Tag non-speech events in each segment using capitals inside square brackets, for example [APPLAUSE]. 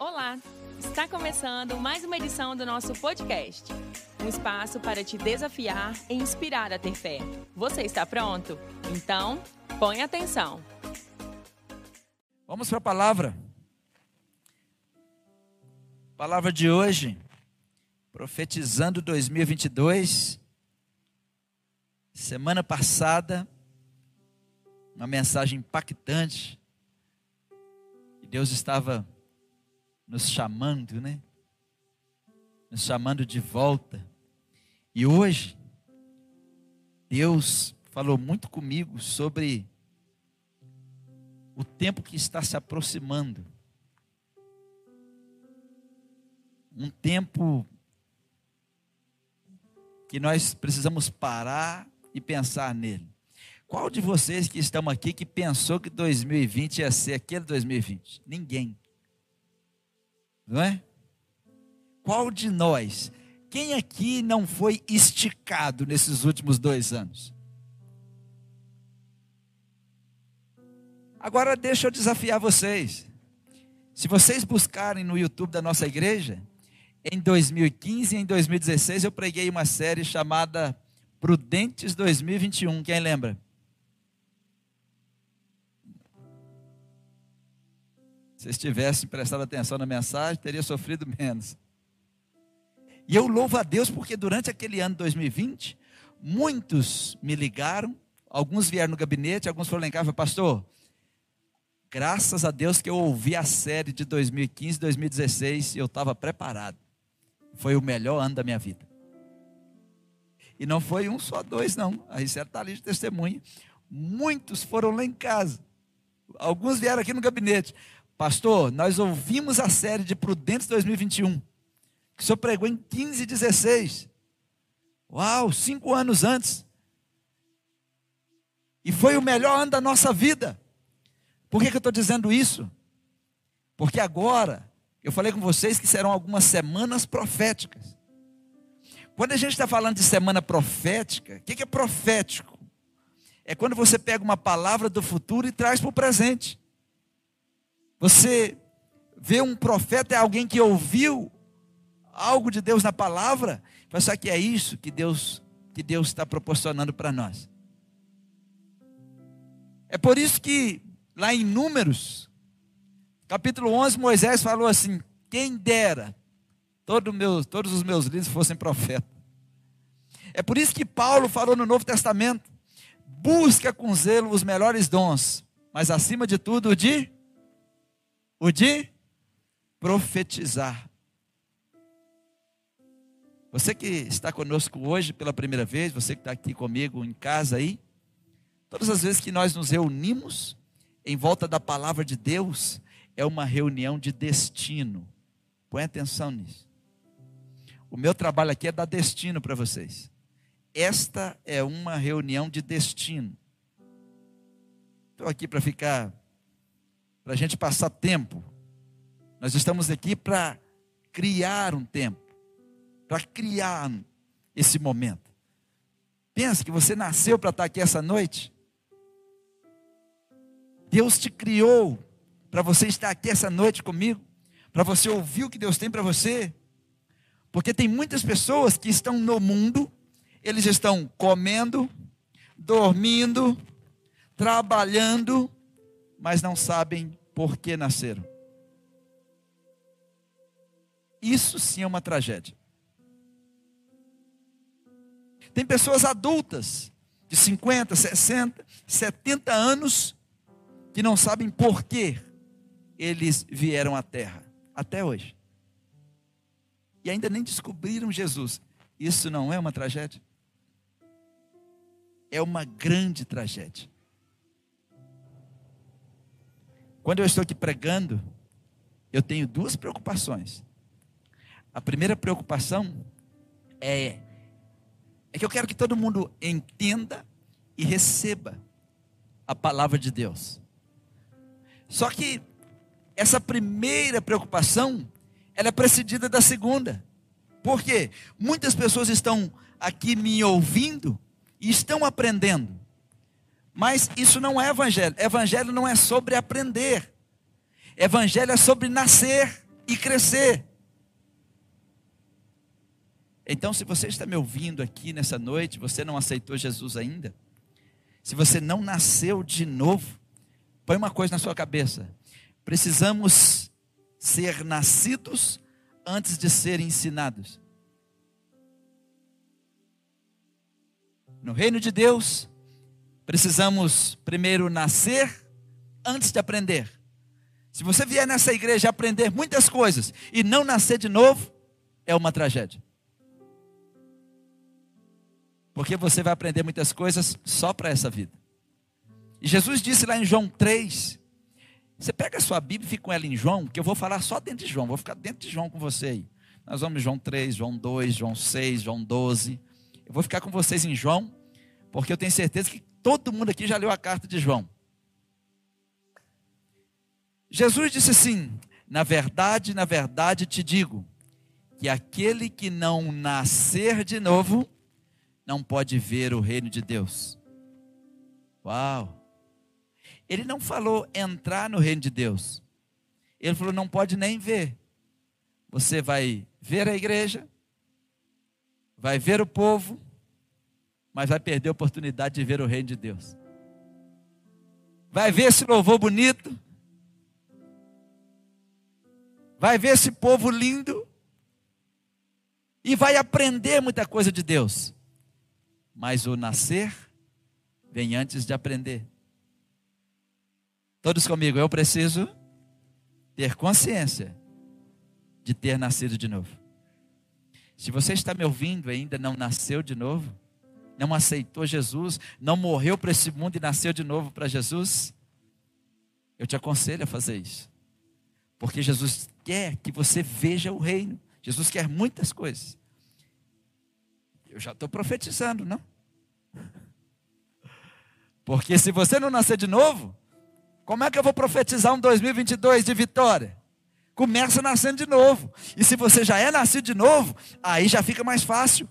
Olá! Está começando mais uma edição do nosso podcast. Um espaço para te desafiar e inspirar a ter fé. Você está pronto? Então, põe atenção. Vamos para a palavra. Palavra de hoje, profetizando 2022. Semana passada, uma mensagem impactante. Deus estava nos chamando, né? Nos chamando de volta. E hoje, Deus falou muito comigo sobre o tempo que está se aproximando. Um tempo que nós precisamos parar e pensar nele. Qual de vocês que estão aqui que pensou que 2020 ia ser aquele 2020? Ninguém não é? Qual de nós? Quem aqui não foi esticado nesses últimos dois anos? Agora deixa eu desafiar vocês. Se vocês buscarem no YouTube da nossa igreja, em 2015 e em 2016 eu preguei uma série chamada Prudentes 2021. Quem lembra? Se vocês tivessem prestado atenção na mensagem, teria sofrido menos. E eu louvo a Deus porque durante aquele ano 2020, muitos me ligaram, alguns vieram no gabinete, alguns foram lá em casa, pastor, graças a Deus que eu ouvi a série de 2015, 2016 e eu estava preparado. Foi o melhor ano da minha vida. E não foi um só, dois, não. A Ricera está ali de testemunha. Muitos foram lá em casa. Alguns vieram aqui no gabinete. Pastor, nós ouvimos a série de Prudentes 2021, que o senhor pregou em 15 e 16. Uau, cinco anos antes. E foi o melhor ano da nossa vida. Por que, que eu estou dizendo isso? Porque agora, eu falei com vocês que serão algumas semanas proféticas. Quando a gente está falando de semana profética, o que, que é profético? É quando você pega uma palavra do futuro e traz para o presente. Você vê um profeta é alguém que ouviu algo de Deus na palavra, pensar que é isso que Deus que Deus está proporcionando para nós. É por isso que lá em Números, capítulo 11, Moisés falou assim: quem dera todo meu, todos os meus líderes fossem profetas. É por isso que Paulo falou no Novo Testamento: busca com zelo os melhores dons, mas acima de tudo o de o de profetizar. Você que está conosco hoje pela primeira vez, você que está aqui comigo em casa aí, todas as vezes que nós nos reunimos em volta da palavra de Deus, é uma reunião de destino. Põe atenção nisso. O meu trabalho aqui é dar destino para vocês. Esta é uma reunião de destino. Estou aqui para ficar para a gente passar tempo. Nós estamos aqui para criar um tempo, para criar esse momento. Pensa que você nasceu para estar aqui essa noite. Deus te criou para você estar aqui essa noite comigo, para você ouvir o que Deus tem para você. Porque tem muitas pessoas que estão no mundo, eles estão comendo, dormindo, trabalhando, mas não sabem por que nasceram. Isso sim é uma tragédia. Tem pessoas adultas, de 50, 60, 70 anos, que não sabem por que eles vieram à Terra, até hoje. E ainda nem descobriram Jesus. Isso não é uma tragédia? É uma grande tragédia. Quando eu estou aqui pregando, eu tenho duas preocupações. A primeira preocupação é, é que eu quero que todo mundo entenda e receba a palavra de Deus. Só que essa primeira preocupação, ela é precedida da segunda. Por quê? Muitas pessoas estão aqui me ouvindo e estão aprendendo. Mas isso não é evangelho. Evangelho não é sobre aprender. Evangelho é sobre nascer e crescer. Então, se você está me ouvindo aqui nessa noite, você não aceitou Jesus ainda, se você não nasceu de novo, põe uma coisa na sua cabeça: precisamos ser nascidos antes de ser ensinados. No reino de Deus, precisamos primeiro nascer antes de aprender. Se você vier nessa igreja aprender muitas coisas e não nascer de novo, é uma tragédia. Porque você vai aprender muitas coisas só para essa vida. E Jesus disse lá em João 3, você pega a sua Bíblia e fica com ela em João, que eu vou falar só dentro de João, vou ficar dentro de João com você aí. Nós vamos em João 3, João 2, João 6, João 12. Eu vou ficar com vocês em João, porque eu tenho certeza que todo mundo aqui já leu a carta de João. Jesus disse assim: Na verdade, na verdade te digo, que aquele que não nascer de novo, não pode ver o reino de Deus. Uau! Ele não falou entrar no reino de Deus. Ele falou não pode nem ver. Você vai ver a igreja, vai ver o povo, mas vai perder a oportunidade de ver o reino de Deus. Vai ver esse louvor bonito, vai ver esse povo lindo e vai aprender muita coisa de Deus. Mas o nascer vem antes de aprender. Todos comigo, eu preciso ter consciência de ter nascido de novo. Se você está me ouvindo e ainda não nasceu de novo, não aceitou Jesus, não morreu para esse mundo e nasceu de novo para Jesus, eu te aconselho a fazer isso. Porque Jesus quer que você veja o reino. Jesus quer muitas coisas. Eu já estou profetizando, não? Porque se você não nascer de novo, como é que eu vou profetizar um 2022 de vitória? Começa nascendo de novo. E se você já é nascido de novo, aí já fica mais fácil.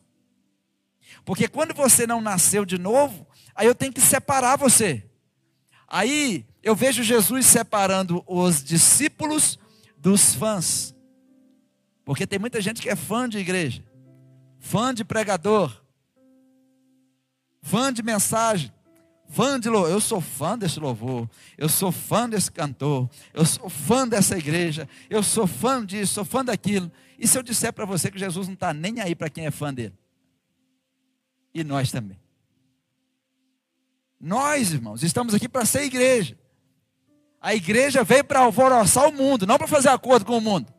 Porque quando você não nasceu de novo, aí eu tenho que separar você. Aí eu vejo Jesus separando os discípulos dos fãs. Porque tem muita gente que é fã de igreja, fã de pregador, fã de mensagem, fã de louvor. Eu sou fã desse louvor, eu sou fã desse cantor, eu sou fã dessa igreja, eu sou fã disso, sou fã daquilo. E se eu disser para você que Jesus não está nem aí para quem é fã dele? E nós também. Nós, irmãos, estamos aqui para ser igreja. A igreja veio para alvoroçar o mundo, não para fazer acordo com o mundo.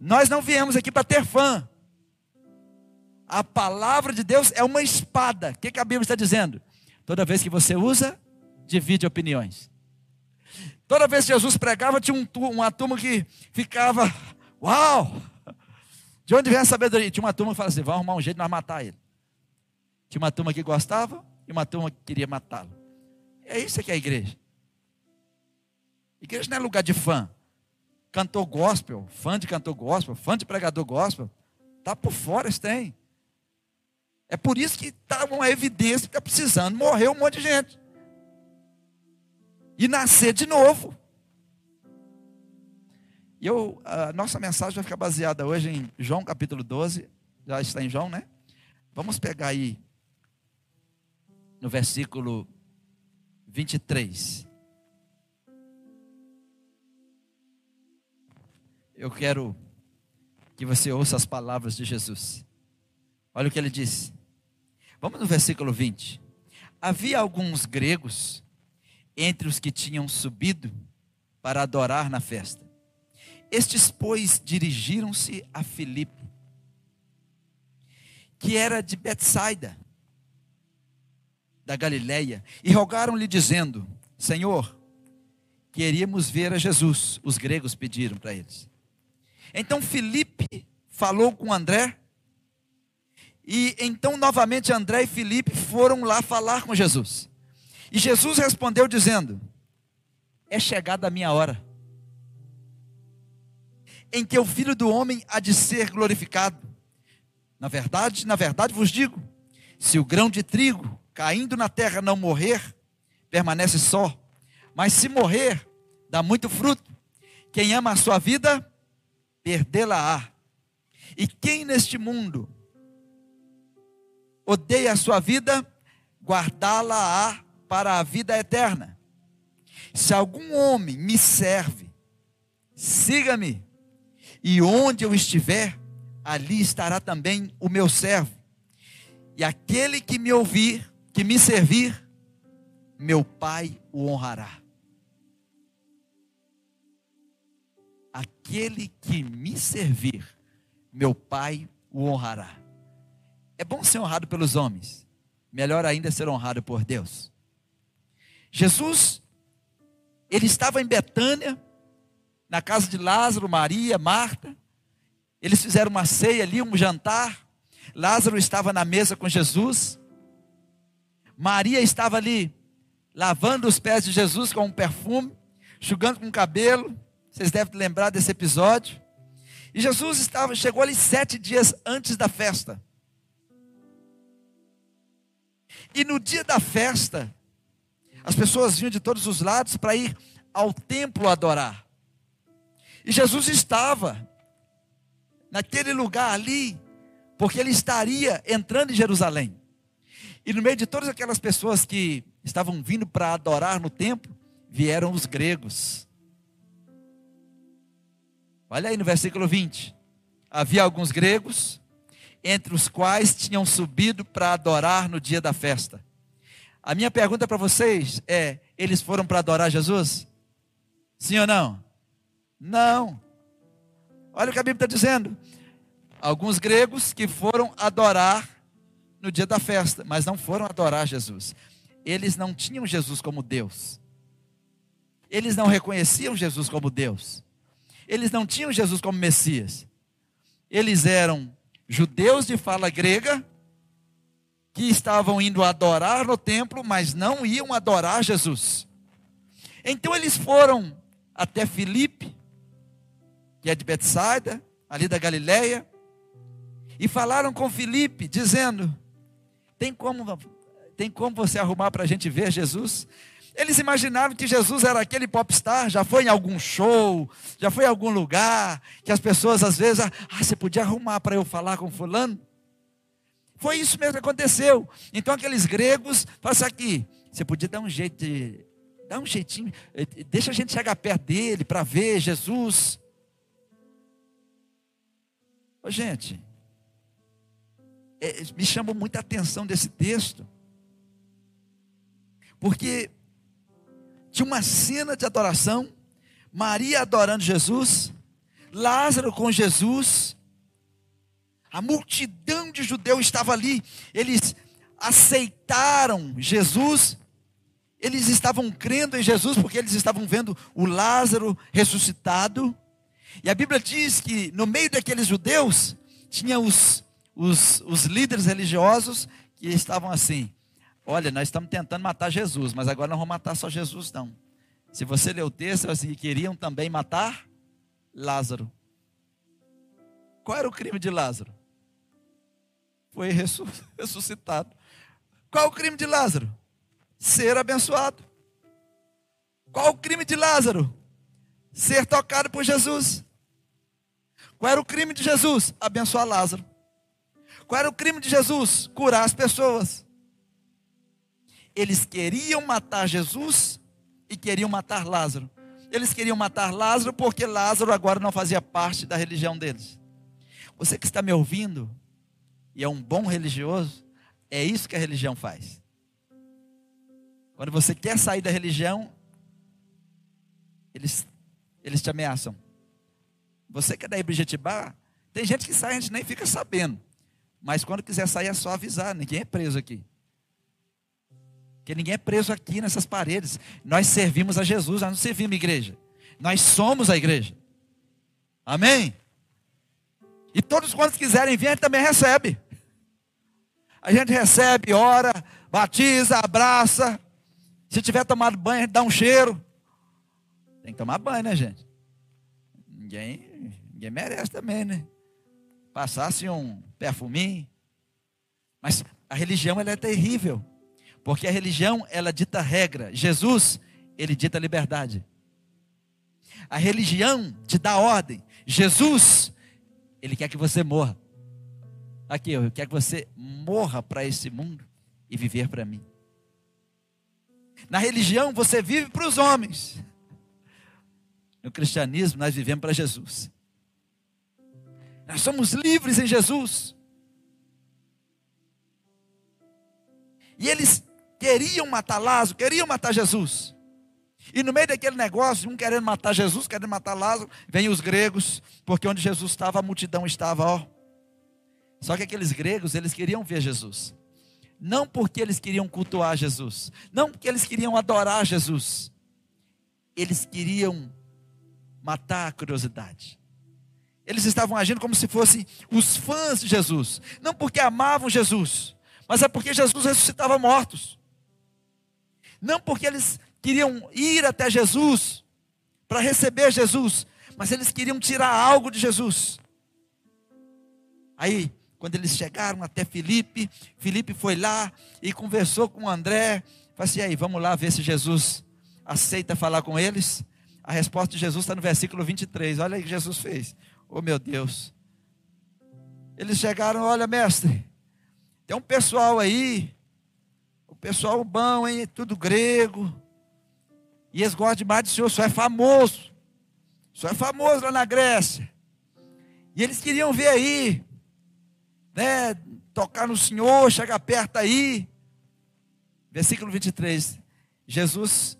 Nós não viemos aqui para ter fã. A palavra de Deus é uma espada. O que, que a Bíblia está dizendo? Toda vez que você usa, divide opiniões. Toda vez que Jesus pregava, tinha um, uma turma que ficava, uau! De onde vem a sabedoria? Tinha uma turma que falava assim: vamos arrumar um jeito de nós matar ele. Tinha uma turma que gostava e uma turma que queria matá-lo. É isso que é a igreja. Igreja não é lugar de fã. Cantor gospel, fã de cantor gospel, fã de pregador gospel, tá por fora esse tem. É por isso que está uma evidência que está precisando morrer um monte de gente. E nascer de novo. E eu, a nossa mensagem vai ficar baseada hoje em João capítulo 12. Já está em João, né? Vamos pegar aí no versículo 23. eu quero que você ouça as palavras de Jesus. Olha o que ele disse. Vamos no versículo 20. Havia alguns gregos entre os que tinham subido para adorar na festa. Estes, pois, dirigiram-se a Filipe, que era de Betsaida, da Galileia, e rogaram-lhe dizendo: Senhor, queríamos ver a Jesus. Os gregos pediram para eles. Então Felipe falou com André, e então novamente André e Felipe foram lá falar com Jesus. E Jesus respondeu dizendo: É chegada a minha hora, em que o filho do homem há de ser glorificado. Na verdade, na verdade vos digo: se o grão de trigo caindo na terra não morrer, permanece só, mas se morrer, dá muito fruto. Quem ama a sua vida, perdê-la-á. E quem neste mundo odeia a sua vida, guardá-la-á para a vida eterna. Se algum homem me serve, siga-me, e onde eu estiver, ali estará também o meu servo. E aquele que me ouvir, que me servir, meu Pai o honrará. Aquele que me servir, meu Pai o honrará. É bom ser honrado pelos homens, melhor ainda ser honrado por Deus. Jesus, ele estava em Betânia, na casa de Lázaro, Maria, Marta. Eles fizeram uma ceia ali, um jantar. Lázaro estava na mesa com Jesus. Maria estava ali lavando os pés de Jesus com um perfume, enxugando com o cabelo. Vocês devem lembrar desse episódio. E Jesus estava, chegou ali sete dias antes da festa. E no dia da festa, as pessoas vinham de todos os lados para ir ao templo adorar. E Jesus estava naquele lugar ali, porque ele estaria entrando em Jerusalém. E no meio de todas aquelas pessoas que estavam vindo para adorar no templo, vieram os gregos. Olha aí no versículo 20. Havia alguns gregos, entre os quais tinham subido para adorar no dia da festa. A minha pergunta para vocês é: eles foram para adorar Jesus? Sim ou não? Não. Olha o que a Bíblia está dizendo. Alguns gregos que foram adorar no dia da festa, mas não foram adorar Jesus. Eles não tinham Jesus como Deus. Eles não reconheciam Jesus como Deus. Eles não tinham Jesus como Messias. Eles eram judeus de fala grega que estavam indo adorar no templo, mas não iam adorar Jesus. Então eles foram até Filipe, que é de Betsaida, ali da Galileia, e falaram com Filipe, dizendo: tem como, tem como você arrumar para a gente ver Jesus? Eles imaginavam que Jesus era aquele popstar, já foi em algum show, já foi em algum lugar, que as pessoas às vezes, ah, você podia arrumar para eu falar com fulano? Foi isso mesmo que aconteceu. Então aqueles gregos, passa aqui, você podia dar um jeito de, um jeitinho, deixa a gente chegar perto dele para ver Jesus. Ô, gente, é, me chamou muita atenção desse texto, porque tinha uma cena de adoração, Maria adorando Jesus, Lázaro com Jesus, a multidão de judeus estava ali, eles aceitaram Jesus, eles estavam crendo em Jesus porque eles estavam vendo o Lázaro ressuscitado. E a Bíblia diz que no meio daqueles judeus tinha os, os, os líderes religiosos que estavam assim: Olha, nós estamos tentando matar Jesus, mas agora não vamos matar só Jesus, não. Se você ler o texto, assim, queriam também matar Lázaro. Qual era o crime de Lázaro? Foi [LAUGHS] ressuscitado. Qual o crime de Lázaro? Ser abençoado. Qual o crime de Lázaro? Ser tocado por Jesus. Qual era o crime de Jesus? Abençoar Lázaro. Qual era o crime de Jesus? Curar as pessoas eles queriam matar Jesus e queriam matar Lázaro. Eles queriam matar Lázaro porque Lázaro agora não fazia parte da religião deles. Você que está me ouvindo e é um bom religioso, é isso que a religião faz. Quando você quer sair da religião, eles, eles te ameaçam. Você que é da Ibritibá, tem gente que sai, a gente nem fica sabendo. Mas quando quiser sair é só avisar, ninguém é preso aqui. Porque ninguém é preso aqui nessas paredes. Nós servimos a Jesus, nós não servimos a igreja. Nós somos a igreja. Amém? E todos quantos quiserem vir, a gente também recebe. A gente recebe, ora, batiza, abraça. Se tiver tomado banho, a gente dá um cheiro. Tem que tomar banho, né, gente? Ninguém, ninguém merece também, né? Passasse um perfuminho. Mas a religião ela é terrível. Porque a religião, ela dita regra. Jesus, ele dita liberdade. A religião te dá ordem. Jesus, Ele quer que você morra. Aqui, eu quero que você morra para esse mundo e viver para mim. Na religião, você vive para os homens. No cristianismo, nós vivemos para Jesus. Nós somos livres em Jesus. E eles queriam matar Lázaro, queriam matar Jesus. E no meio daquele negócio, um querendo matar Jesus, querendo matar Lázaro, vem os gregos, porque onde Jesus estava, a multidão estava, ó. Só que aqueles gregos, eles queriam ver Jesus. Não porque eles queriam cultuar Jesus, não porque eles queriam adorar Jesus. Eles queriam matar a curiosidade. Eles estavam agindo como se fossem os fãs de Jesus, não porque amavam Jesus, mas é porque Jesus ressuscitava mortos. Não porque eles queriam ir até Jesus para receber Jesus, mas eles queriam tirar algo de Jesus. Aí, quando eles chegaram até Filipe, Filipe foi lá e conversou com André, falou assim: aí, vamos lá ver se Jesus aceita falar com eles. A resposta de Jesus está no versículo 23. Olha aí o que Jesus fez. Oh meu Deus. Eles chegaram, olha, mestre, tem um pessoal aí, o pessoal bom, hein? Tudo grego. E eles gostam demais do Senhor, Senhor é famoso. Senhor é famoso lá na Grécia. E eles queriam ver aí, né? Tocar no Senhor, chegar perto aí. Versículo 23. Jesus,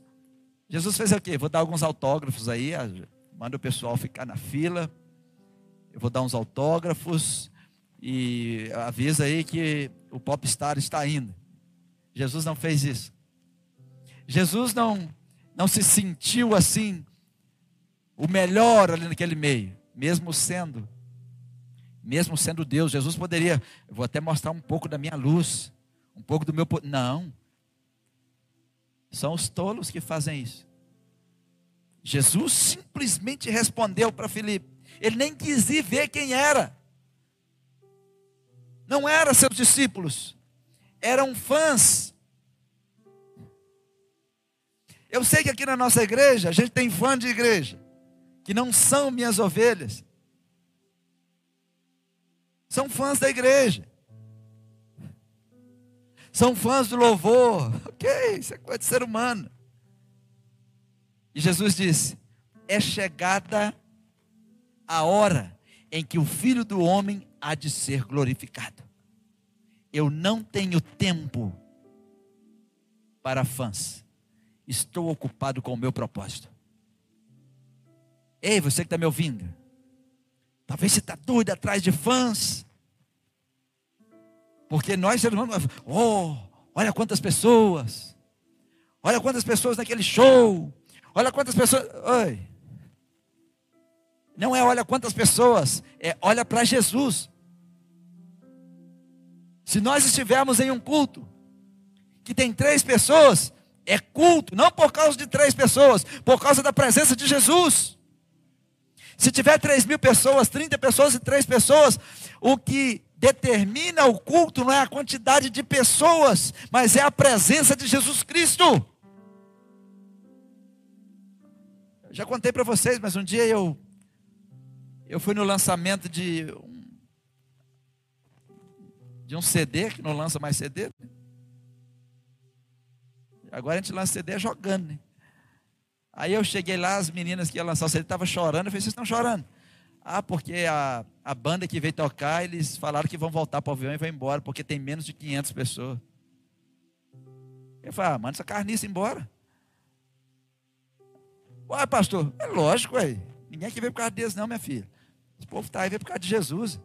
Jesus fez o quê? Vou dar alguns autógrafos aí, manda o pessoal ficar na fila. Eu vou dar uns autógrafos e avisa aí que o popstar está indo. Jesus não fez isso. Jesus não não se sentiu assim o melhor ali naquele meio, mesmo sendo mesmo sendo Deus. Jesus poderia, eu vou até mostrar um pouco da minha luz, um pouco do meu não. São os tolos que fazem isso. Jesus simplesmente respondeu para Filipe. Ele nem quis ir ver quem era. Não eram seus discípulos, eram fãs eu sei que aqui na nossa igreja, a gente tem fã de igreja, que não são minhas ovelhas. São fãs da igreja. São fãs do louvor. [LAUGHS] Ok, isso é coisa de ser humano. E Jesus disse: É chegada a hora em que o filho do homem há de ser glorificado. Eu não tenho tempo para fãs. Estou ocupado com o meu propósito. Ei, você que está me ouvindo, talvez você está doido atrás de fãs, porque nós, oh, olha quantas pessoas, olha quantas pessoas naquele show, olha quantas pessoas, oi, não é olha quantas pessoas, é olha para Jesus. Se nós estivermos em um culto que tem três pessoas, é culto, não por causa de três pessoas, por causa da presença de Jesus. Se tiver três mil pessoas, 30 pessoas e três pessoas, o que determina o culto não é a quantidade de pessoas, mas é a presença de Jesus Cristo. Já contei para vocês, mas um dia eu eu fui no lançamento de um, de um CD, que não lança mais CD. Agora a gente lança CD jogando, né? Aí eu cheguei lá, as meninas que iam lançar o CD estavam chorando. Eu falei, vocês estão chorando? Ah, porque a, a banda que veio tocar, eles falaram que vão voltar para o avião e vão embora, porque tem menos de 500 pessoas. Eu falei, ah, manda essa carniça embora. Uai, pastor, é lógico, ué. Ninguém aqui veio por causa deles, não, minha filha. Esse povo está aí, por causa de Jesus.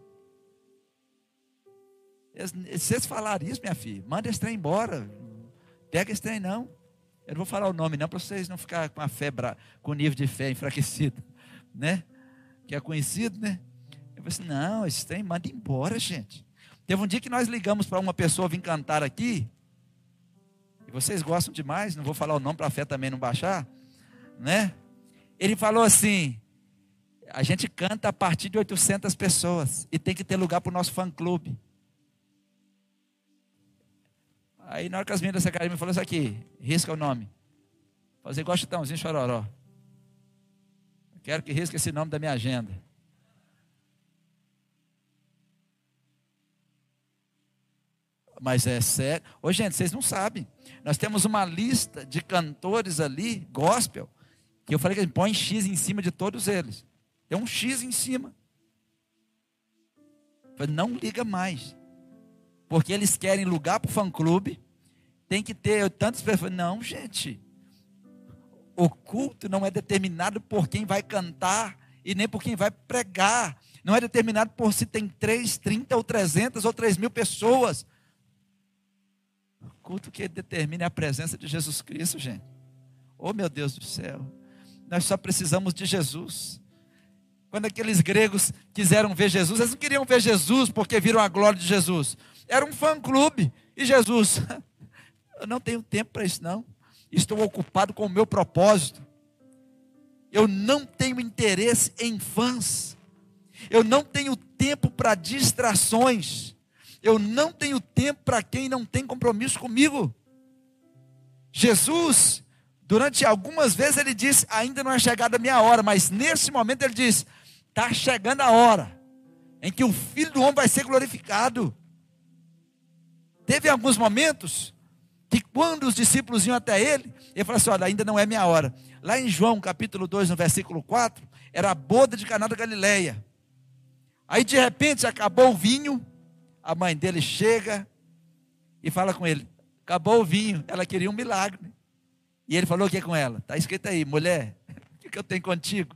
Se vocês falarem isso, minha filha, manda esse trem embora. Pega esse trem, não. Eu não vou falar o nome, não, para vocês não ficarem com a fé, com o nível de fé enfraquecido, [LAUGHS] né? Que é conhecido, né? Eu falei assim: não, esse trem manda embora, gente. Teve um dia que nós ligamos para uma pessoa vir cantar aqui, e vocês gostam demais, não vou falar o nome para a fé também não baixar, né? Ele falou assim: a gente canta a partir de 800 pessoas e tem que ter lugar para o nosso fã-clube. Aí na hora que as meninas da me falou isso aqui, risca o nome. Fazer igual Chitãozinho Chororó. Quero que risque esse nome da minha agenda. Mas é sério. Ô gente, vocês não sabem. Nós temos uma lista de cantores ali, gospel, que eu falei que põe X em cima de todos eles. Tem um X em cima. não liga mais. Porque eles querem lugar para o fã-clube. Tem que ter tantas pessoas. Não, gente. O culto não é determinado por quem vai cantar e nem por quem vai pregar. Não é determinado por se tem 3, 30 ou 300 ou 3 mil pessoas. O culto que determina é a presença de Jesus Cristo, gente. Oh, meu Deus do céu. Nós só precisamos de Jesus. Quando aqueles gregos quiseram ver Jesus, eles não queriam ver Jesus porque viram a glória de Jesus. Era um fã-clube. E Jesus, [LAUGHS] eu não tenho tempo para isso, não. Estou ocupado com o meu propósito. Eu não tenho interesse em fãs. Eu não tenho tempo para distrações. Eu não tenho tempo para quem não tem compromisso comigo. Jesus, durante algumas vezes ele disse: ainda não é chegada a minha hora, mas nesse momento ele diz: está chegando a hora em que o Filho do Homem vai ser glorificado. Teve alguns momentos que quando os discípulos iam até ele, ele falou assim: olha, ainda não é minha hora. Lá em João capítulo 2, no versículo 4, era a boda de Caná da Galileia. Aí de repente acabou o vinho, a mãe dele chega e fala com ele: acabou o vinho, ela queria um milagre. E ele falou o que com ela? Está escrito aí, mulher, [LAUGHS] o que, que eu tenho contigo?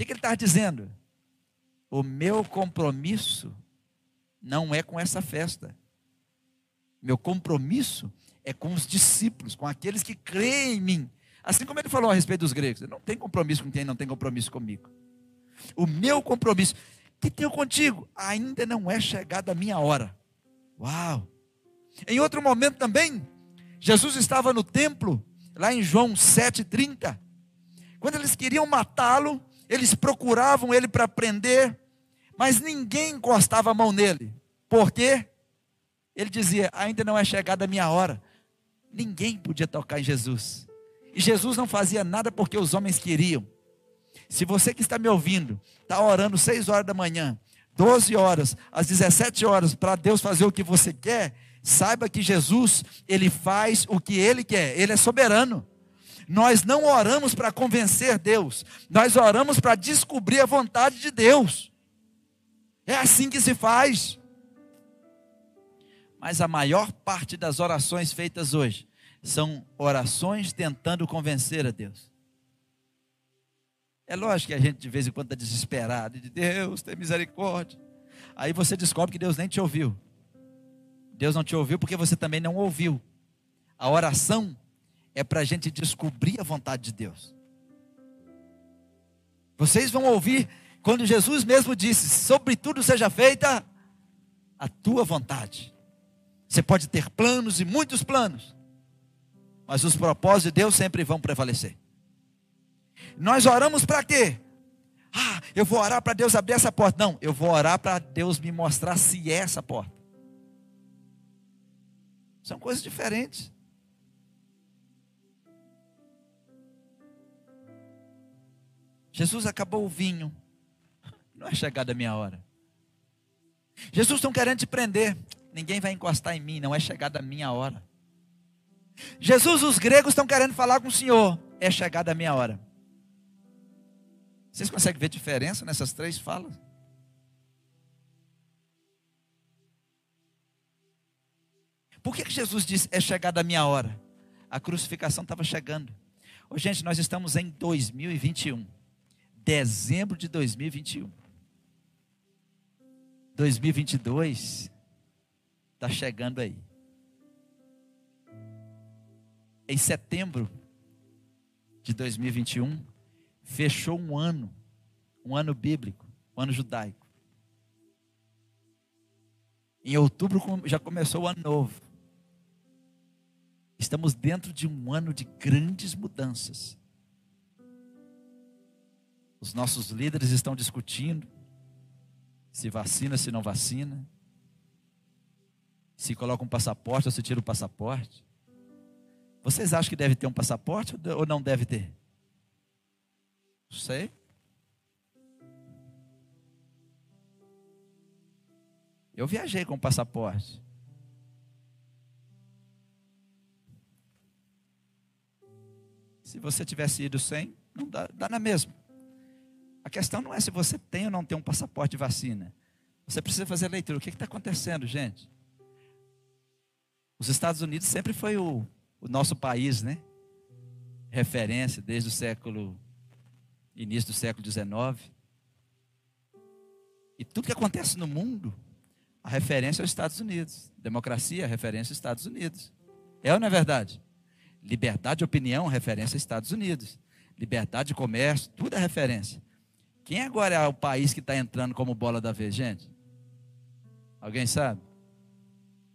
Que, que ele está dizendo? O meu compromisso não é com essa festa. Meu compromisso é com os discípulos, com aqueles que creem em mim. Assim como ele falou a respeito dos gregos, não tem compromisso com quem não tem compromisso comigo. O meu compromisso que tenho contigo ainda não é chegada a minha hora. Uau! Em outro momento também, Jesus estava no templo, lá em João 7,30. Quando eles queriam matá-lo, eles procuravam ele para prender, mas ninguém encostava a mão nele. Por quê? Ele dizia: Ainda não é chegada a minha hora. Ninguém podia tocar em Jesus. E Jesus não fazia nada porque os homens queriam. Se você que está me ouvindo, está orando 6 horas da manhã, 12 horas, às 17 horas, para Deus fazer o que você quer, saiba que Jesus, Ele faz o que Ele quer, Ele é soberano. Nós não oramos para convencer Deus, nós oramos para descobrir a vontade de Deus. É assim que se faz. Mas a maior parte das orações feitas hoje são orações tentando convencer a Deus. É lógico que a gente de vez em quando está desesperado, de Deus, tem misericórdia. Aí você descobre que Deus nem te ouviu. Deus não te ouviu porque você também não ouviu. A oração é para a gente descobrir a vontade de Deus. Vocês vão ouvir quando Jesus mesmo disse: Sobretudo seja feita a tua vontade. Você pode ter planos e muitos planos, mas os propósitos de Deus sempre vão prevalecer. Nós oramos para quê? Ah, eu vou orar para Deus abrir essa porta. Não, eu vou orar para Deus me mostrar se é essa porta. São coisas diferentes. Jesus acabou o vinho. Não é chegada a minha hora. Jesus estão querendo te prender. Ninguém vai encostar em mim, não é chegada a minha hora. Jesus, os gregos estão querendo falar com o Senhor. É chegada a minha hora. Vocês conseguem ver diferença nessas três falas? Por que, que Jesus disse: É chegada a minha hora? A crucificação estava chegando. Ô, gente, nós estamos em 2021, dezembro de 2021. 2022 está chegando aí. Em setembro de 2021, fechou um ano, um ano bíblico, um ano judaico. Em outubro já começou o ano novo. Estamos dentro de um ano de grandes mudanças. Os nossos líderes estão discutindo se vacina, se não vacina, se coloca um passaporte ou se tira o passaporte. Vocês acham que deve ter um passaporte ou não deve ter? Não sei. Eu viajei com passaporte. Se você tivesse ido sem, não dá, dá na mesma. A questão não é se você tem ou não tem um passaporte de vacina. Você precisa fazer leitura. O que está acontecendo, gente? Os Estados Unidos sempre foi o, o nosso país, né? Referência desde o século, início do século XIX. E tudo que acontece no mundo, a referência é os Estados Unidos. Democracia, a referência é os Estados Unidos. É ou não é verdade? Liberdade de opinião, referência aos Estados Unidos. Liberdade de comércio, tudo é referência. Quem agora é o país que está entrando como bola da vez, gente? Alguém sabe?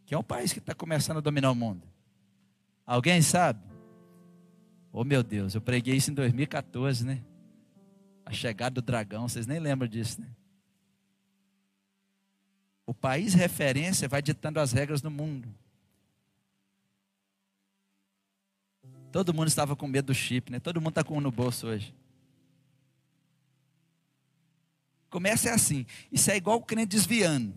Quem é o país que está começando a dominar o mundo? Alguém sabe? Oh meu Deus, eu preguei isso em 2014, né? A chegada do dragão, vocês nem lembram disso, né? O país referência vai ditando as regras no mundo. Todo mundo estava com medo do chip, né? Todo mundo está com um no bolso hoje. Começa é assim. Isso é igual o crente desviando.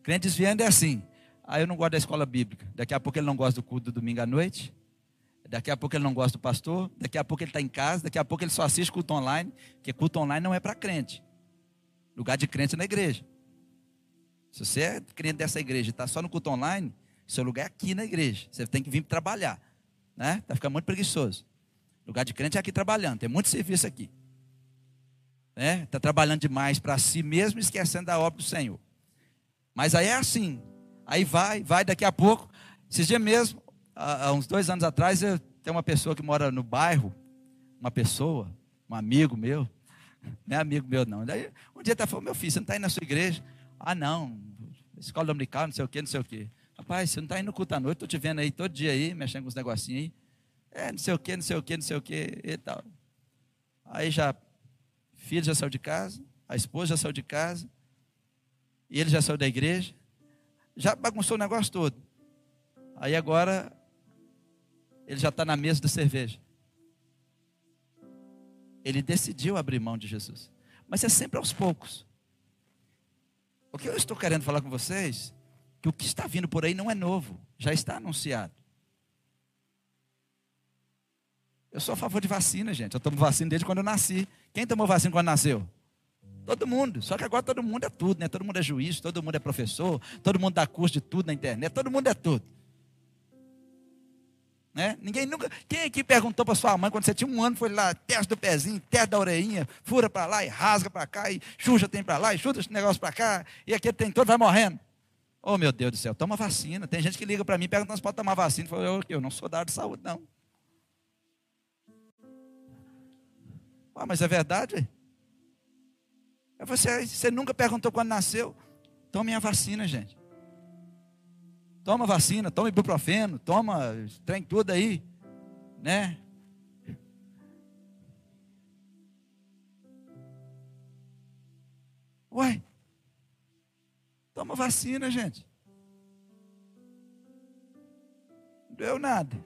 O crente desviando é assim. Ah, eu não gosto da escola bíblica. Daqui a pouco ele não gosta do culto do domingo à noite. Daqui a pouco ele não gosta do pastor. Daqui a pouco ele está em casa. Daqui a pouco ele só assiste culto online. Porque culto online não é para crente. Lugar de crente é na igreja. Se você é crente dessa igreja e está só no culto online, seu lugar é aqui na igreja. Você tem que vir trabalhar né? Tá ficando muito preguiçoso. lugar de crente é aqui trabalhando, tem muito serviço aqui. Né? Tá trabalhando demais para si mesmo, esquecendo da obra do Senhor. Mas aí é assim. Aí vai, vai daqui a pouco. Esses dias mesmo, há, uns dois anos atrás, eu tenho uma pessoa que mora no bairro, uma pessoa, um amigo meu, não é amigo meu não. Daí um dia tá falando, meu filho, você não está indo na sua igreja? Ah, não, escola dominical, não sei o que, não sei o que. Rapaz, você não está indo no culto à noite, estou te vendo aí todo dia aí, mexendo com os negocinhos aí. É, não sei o que, não sei o que, não sei o que e tal. Aí já, filho já saiu de casa, a esposa já saiu de casa, e ele já saiu da igreja, já bagunçou o negócio todo. Aí agora, ele já está na mesa da cerveja. Ele decidiu abrir mão de Jesus. Mas é sempre aos poucos. O que eu estou querendo falar com vocês que o que está vindo por aí não é novo, já está anunciado. Eu sou a favor de vacina, gente. Eu tomo vacina desde quando eu nasci. Quem tomou vacina quando nasceu? Todo mundo. Só que agora todo mundo é tudo, né? Todo mundo é juiz, todo mundo é professor, todo mundo dá curso de tudo na internet, todo mundo é tudo. Né? Ninguém nunca. Quem aqui perguntou para sua mãe quando você tinha um ano, foi lá, teste do pezinho, teste da orelhinha, fura para lá e rasga para cá, e chuja tem para lá, e chuta esse negócio para cá, e aquele tem todo, vai morrendo. Oh, meu Deus do céu, toma vacina. Tem gente que liga para mim perguntando se pode tomar vacina. Eu, eu não sou da área de saúde, não. Ah, mas é verdade? É você, você nunca perguntou quando nasceu. Tome a vacina, gente. Toma vacina, toma ibuprofeno, toma trem tudo aí, né? Uai, Toma vacina, gente. Não deu nada.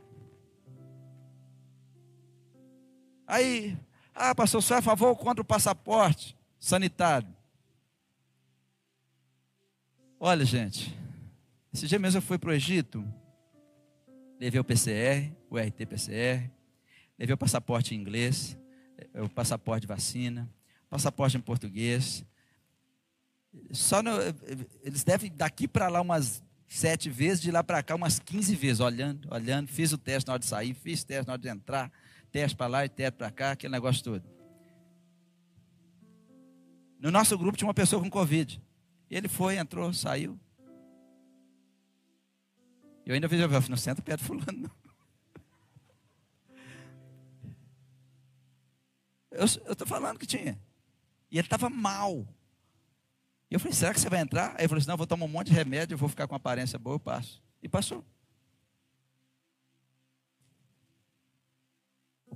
Aí, ah, pastor, só é a favor ou contra o passaporte sanitário? Olha, gente, esse dia mesmo eu fui para o Egito, levei o PCR, o RT-PCR, levei o passaporte em inglês, o passaporte de vacina, passaporte em português, só no, eles devem daqui para lá umas sete vezes, de lá para cá umas 15 vezes, olhando, olhando. Fiz o teste na hora de sair, fiz o teste na hora de entrar, teste para lá e teste para cá, aquele negócio todo. No nosso grupo tinha uma pessoa com Covid. Ele foi, entrou, saiu. Eu ainda vejo, não senta perto do fulano, não. Eu estou falando que tinha. E ele estava mal. Eu falei, será que você vai entrar? Aí ele falou assim, não, eu vou tomar um monte de remédio, eu vou ficar com aparência boa, eu passo. E passou.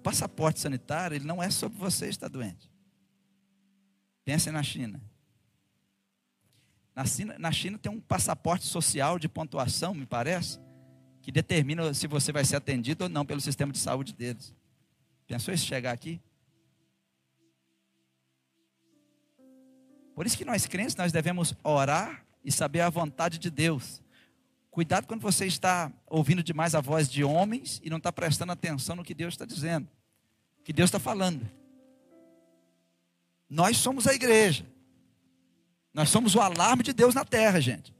Passaporte sanitário, ele não é sobre você estar doente. Pense na China. Na China, na China tem um passaporte social de pontuação, me parece, que determina se você vai ser atendido ou não pelo sistema de saúde deles. Pensou isso chegar aqui? Por isso que nós crentes, nós devemos orar e saber a vontade de Deus. Cuidado quando você está ouvindo demais a voz de homens e não está prestando atenção no que Deus está dizendo. Que Deus está falando. Nós somos a igreja. Nós somos o alarme de Deus na terra, gente.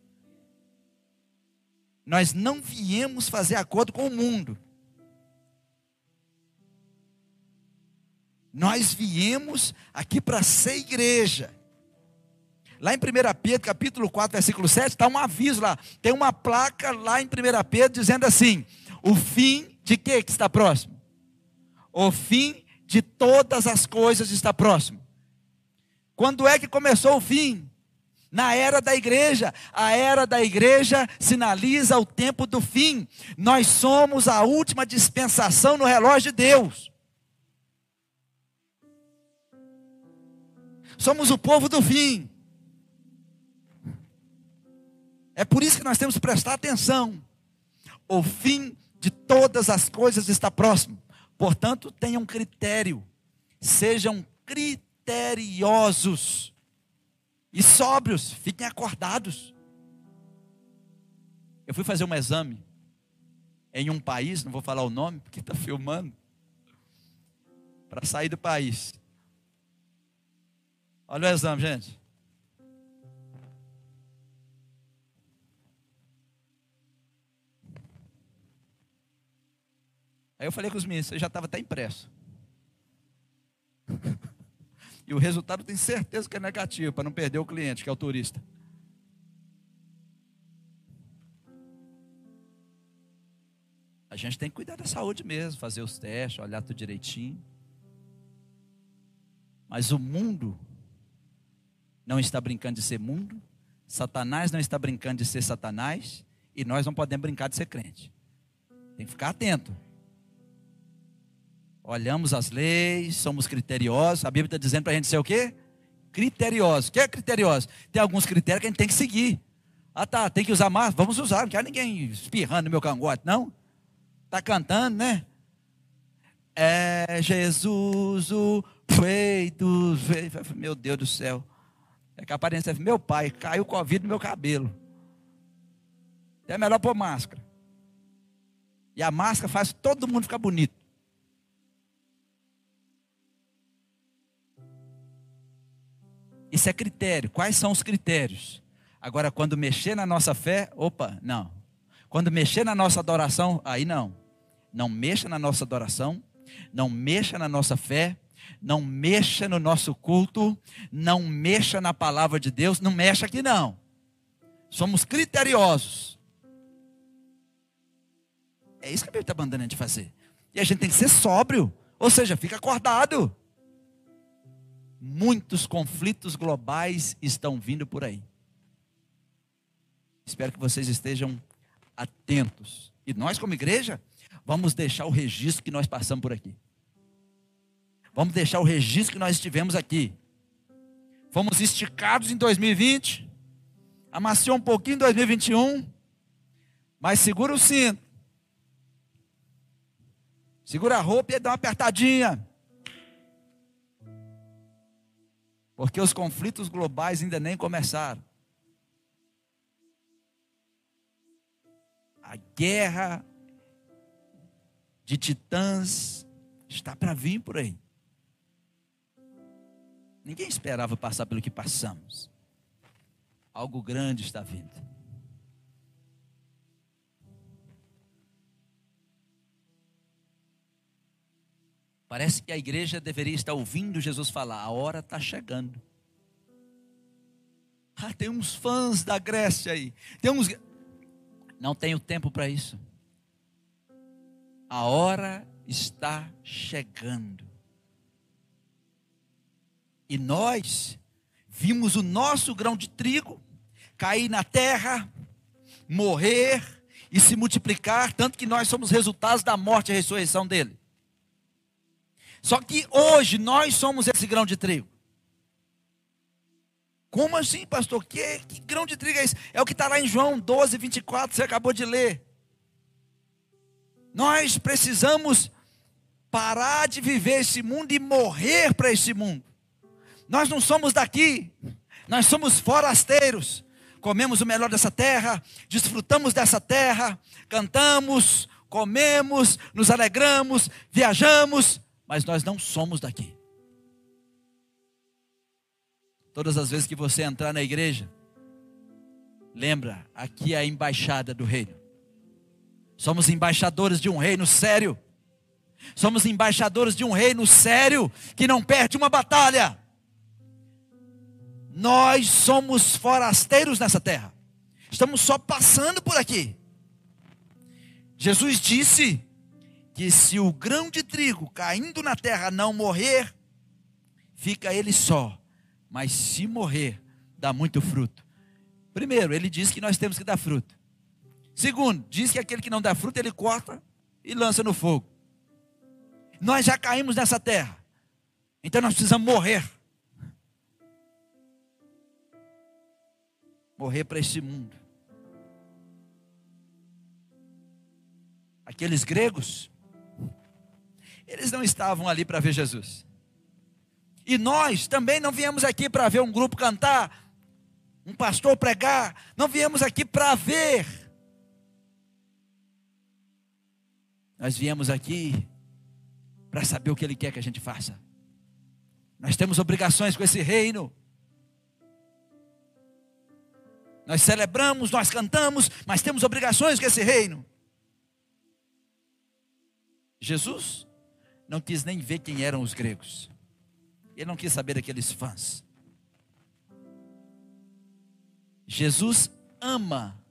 Nós não viemos fazer acordo com o mundo. Nós viemos aqui para ser igreja. Lá em 1 Pedro, capítulo 4, versículo 7, está um aviso lá. Tem uma placa lá em 1 Pedro dizendo assim: o fim de que que está próximo? O fim de todas as coisas está próximo. Quando é que começou o fim? Na era da igreja. A era da igreja sinaliza o tempo do fim. Nós somos a última dispensação no relógio de Deus. Somos o povo do fim. É por isso que nós temos que prestar atenção. O fim de todas as coisas está próximo. Portanto, tenham critério. Sejam criteriosos. E sóbrios, fiquem acordados. Eu fui fazer um exame em um país, não vou falar o nome, porque está filmando, para sair do país. Olha o exame, gente. Aí eu falei com os meninos, já estava até impresso. [LAUGHS] e o resultado tem certeza que é negativo, para não perder o cliente, que é o turista. A gente tem que cuidar da saúde mesmo, fazer os testes, olhar tudo direitinho. Mas o mundo não está brincando de ser mundo, Satanás não está brincando de ser Satanás, e nós não podemos brincar de ser crente. Tem que ficar atento olhamos as leis, somos criteriosos. A Bíblia está dizendo para a gente ser o quê? Criteriosos. O que é criterioso? Tem alguns critérios que a gente tem que seguir. Ah, tá, tem que usar máscara? Vamos usar, não quero ninguém espirrando no meu cangote, não. Está cantando, né? É Jesus o feito. Meu Deus do céu. É que a aparência meu pai, caiu Covid no meu cabelo. É melhor pôr máscara. E a máscara faz todo mundo ficar bonito. Isso é critério. Quais são os critérios? Agora, quando mexer na nossa fé, opa, não. Quando mexer na nossa adoração, aí não. Não mexa na nossa adoração, não mexa na nossa fé, não mexa no nosso culto, não mexa na palavra de Deus, não mexa aqui não. Somos criteriosos. É isso que a Bíblia está mandando a gente fazer. E a gente tem que ser sóbrio, ou seja, fica acordado muitos conflitos globais estão vindo por aí. Espero que vocês estejam atentos. E nós, como igreja, vamos deixar o registro que nós passamos por aqui. Vamos deixar o registro que nós estivemos aqui. Fomos esticados em 2020, amaciou um pouquinho em 2021, mas segura o cinto. Segura a roupa e dá uma apertadinha. Porque os conflitos globais ainda nem começaram. A guerra de titãs está para vir por aí. Ninguém esperava passar pelo que passamos. Algo grande está vindo. Parece que a igreja deveria estar ouvindo Jesus falar: a hora está chegando. Ah, tem uns fãs da Grécia aí. Tem uns. Não tenho tempo para isso. A hora está chegando. E nós vimos o nosso grão de trigo cair na terra, morrer e se multiplicar, tanto que nós somos resultados da morte e ressurreição dele. Só que hoje nós somos esse grão de trigo. Como assim, pastor? Que, que grão de trigo é esse? É o que está lá em João 12, 24, você acabou de ler. Nós precisamos parar de viver esse mundo e morrer para esse mundo. Nós não somos daqui, nós somos forasteiros. Comemos o melhor dessa terra, desfrutamos dessa terra, cantamos, comemos, nos alegramos, viajamos, mas nós não somos daqui. Todas as vezes que você entrar na igreja, lembra, aqui é a embaixada do reino. Somos embaixadores de um reino sério. Somos embaixadores de um reino sério que não perde uma batalha. Nós somos forasteiros nessa terra. Estamos só passando por aqui. Jesus disse que se o grão de trigo caindo na terra não morrer, fica ele só mas se morrer, dá muito fruto. Primeiro, ele diz que nós temos que dar fruto. Segundo, diz que aquele que não dá fruto, ele corta e lança no fogo. Nós já caímos nessa terra. Então nós precisamos morrer. Morrer para esse mundo. Aqueles gregos, eles não estavam ali para ver Jesus. E nós também não viemos aqui para ver um grupo cantar, um pastor pregar, não viemos aqui para ver. Nós viemos aqui para saber o que Ele quer que a gente faça. Nós temos obrigações com esse reino. Nós celebramos, nós cantamos, mas temos obrigações com esse reino. Jesus não quis nem ver quem eram os gregos. Ele não quis saber daqueles fãs. Jesus ama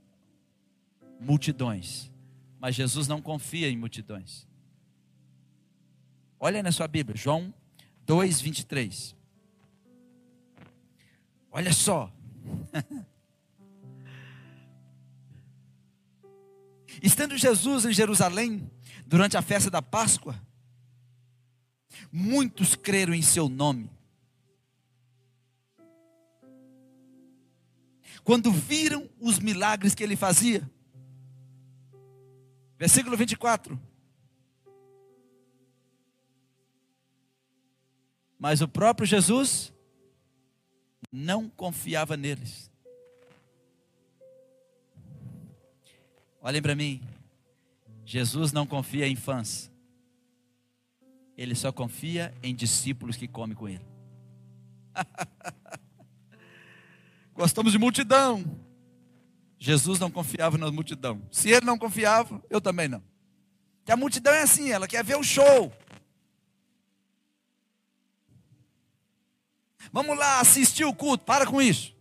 multidões, mas Jesus não confia em multidões. Olha na sua Bíblia, João 2, 23. Olha só. [LAUGHS] Estando Jesus em Jerusalém, durante a festa da Páscoa, muitos creram em seu nome. Quando viram os milagres que ele fazia. Versículo 24. Mas o próprio Jesus não confiava neles. Olhem para mim. Jesus não confia em fãs. Ele só confia em discípulos que comem com ele. [LAUGHS] Gostamos de multidão. Jesus não confiava na multidão. Se ele não confiava, eu também não. Que a multidão é assim, ela quer ver o show. Vamos lá assistir o culto, para com isso.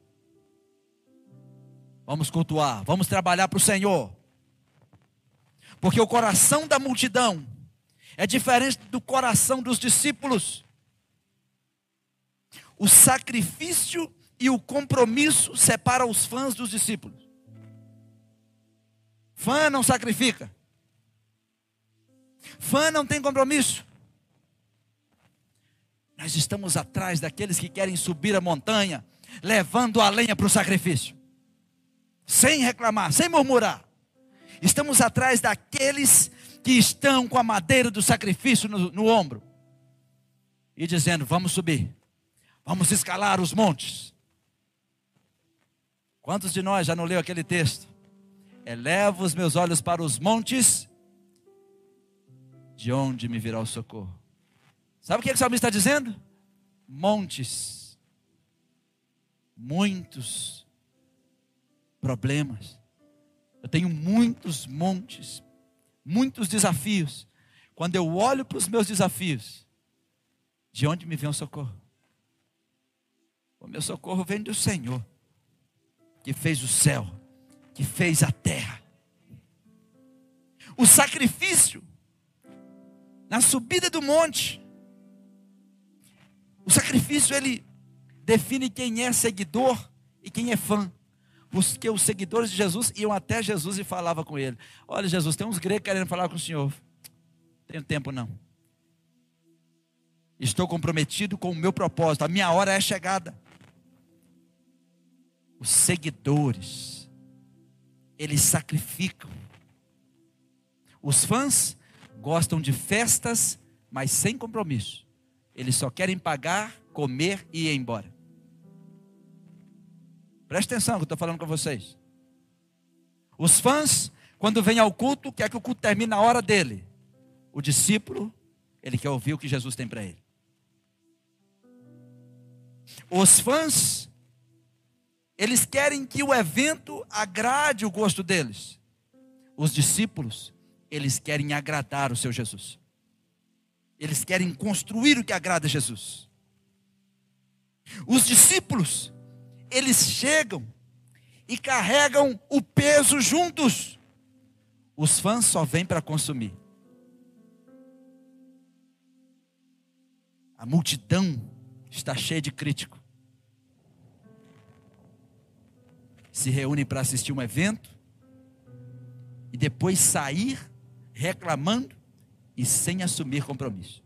Vamos cultuar, vamos trabalhar para o Senhor. Porque o coração da multidão é diferente do coração dos discípulos. O sacrifício e o compromisso separam os fãs dos discípulos. Fã não sacrifica. Fã não tem compromisso. Nós estamos atrás daqueles que querem subir a montanha, levando a lenha para o sacrifício, sem reclamar, sem murmurar. Estamos atrás daqueles que estão com a madeira do sacrifício no, no ombro e dizendo: Vamos subir, vamos escalar os montes. Quantos de nós já não leu aquele texto? Elevo os meus olhos para os montes, de onde me virá o socorro. Sabe o que o salmista está dizendo? Montes, muitos problemas. Eu tenho muitos montes muitos desafios. Quando eu olho para os meus desafios, de onde me vem o socorro? O meu socorro vem do Senhor, que fez o céu, que fez a terra. O sacrifício na subida do monte. O sacrifício ele define quem é seguidor e quem é fã porque os seguidores de Jesus iam até Jesus e falavam com ele: Olha, Jesus, tem uns gregos querendo falar com o senhor. Tenho tempo não. Estou comprometido com o meu propósito, a minha hora é chegada. Os seguidores, eles sacrificam. Os fãs gostam de festas, mas sem compromisso. Eles só querem pagar, comer e ir embora. Preste atenção que eu estou falando com vocês. Os fãs, quando vêm ao culto, quer que o culto termine na hora dele. O discípulo, ele quer ouvir o que Jesus tem para ele. Os fãs, eles querem que o evento agrade o gosto deles. Os discípulos, eles querem agradar o seu Jesus. Eles querem construir o que agrada a Jesus. Os discípulos, eles chegam e carregam o peso juntos. Os fãs só vêm para consumir. A multidão está cheia de crítico. Se reúne para assistir um evento e depois sair reclamando e sem assumir compromisso.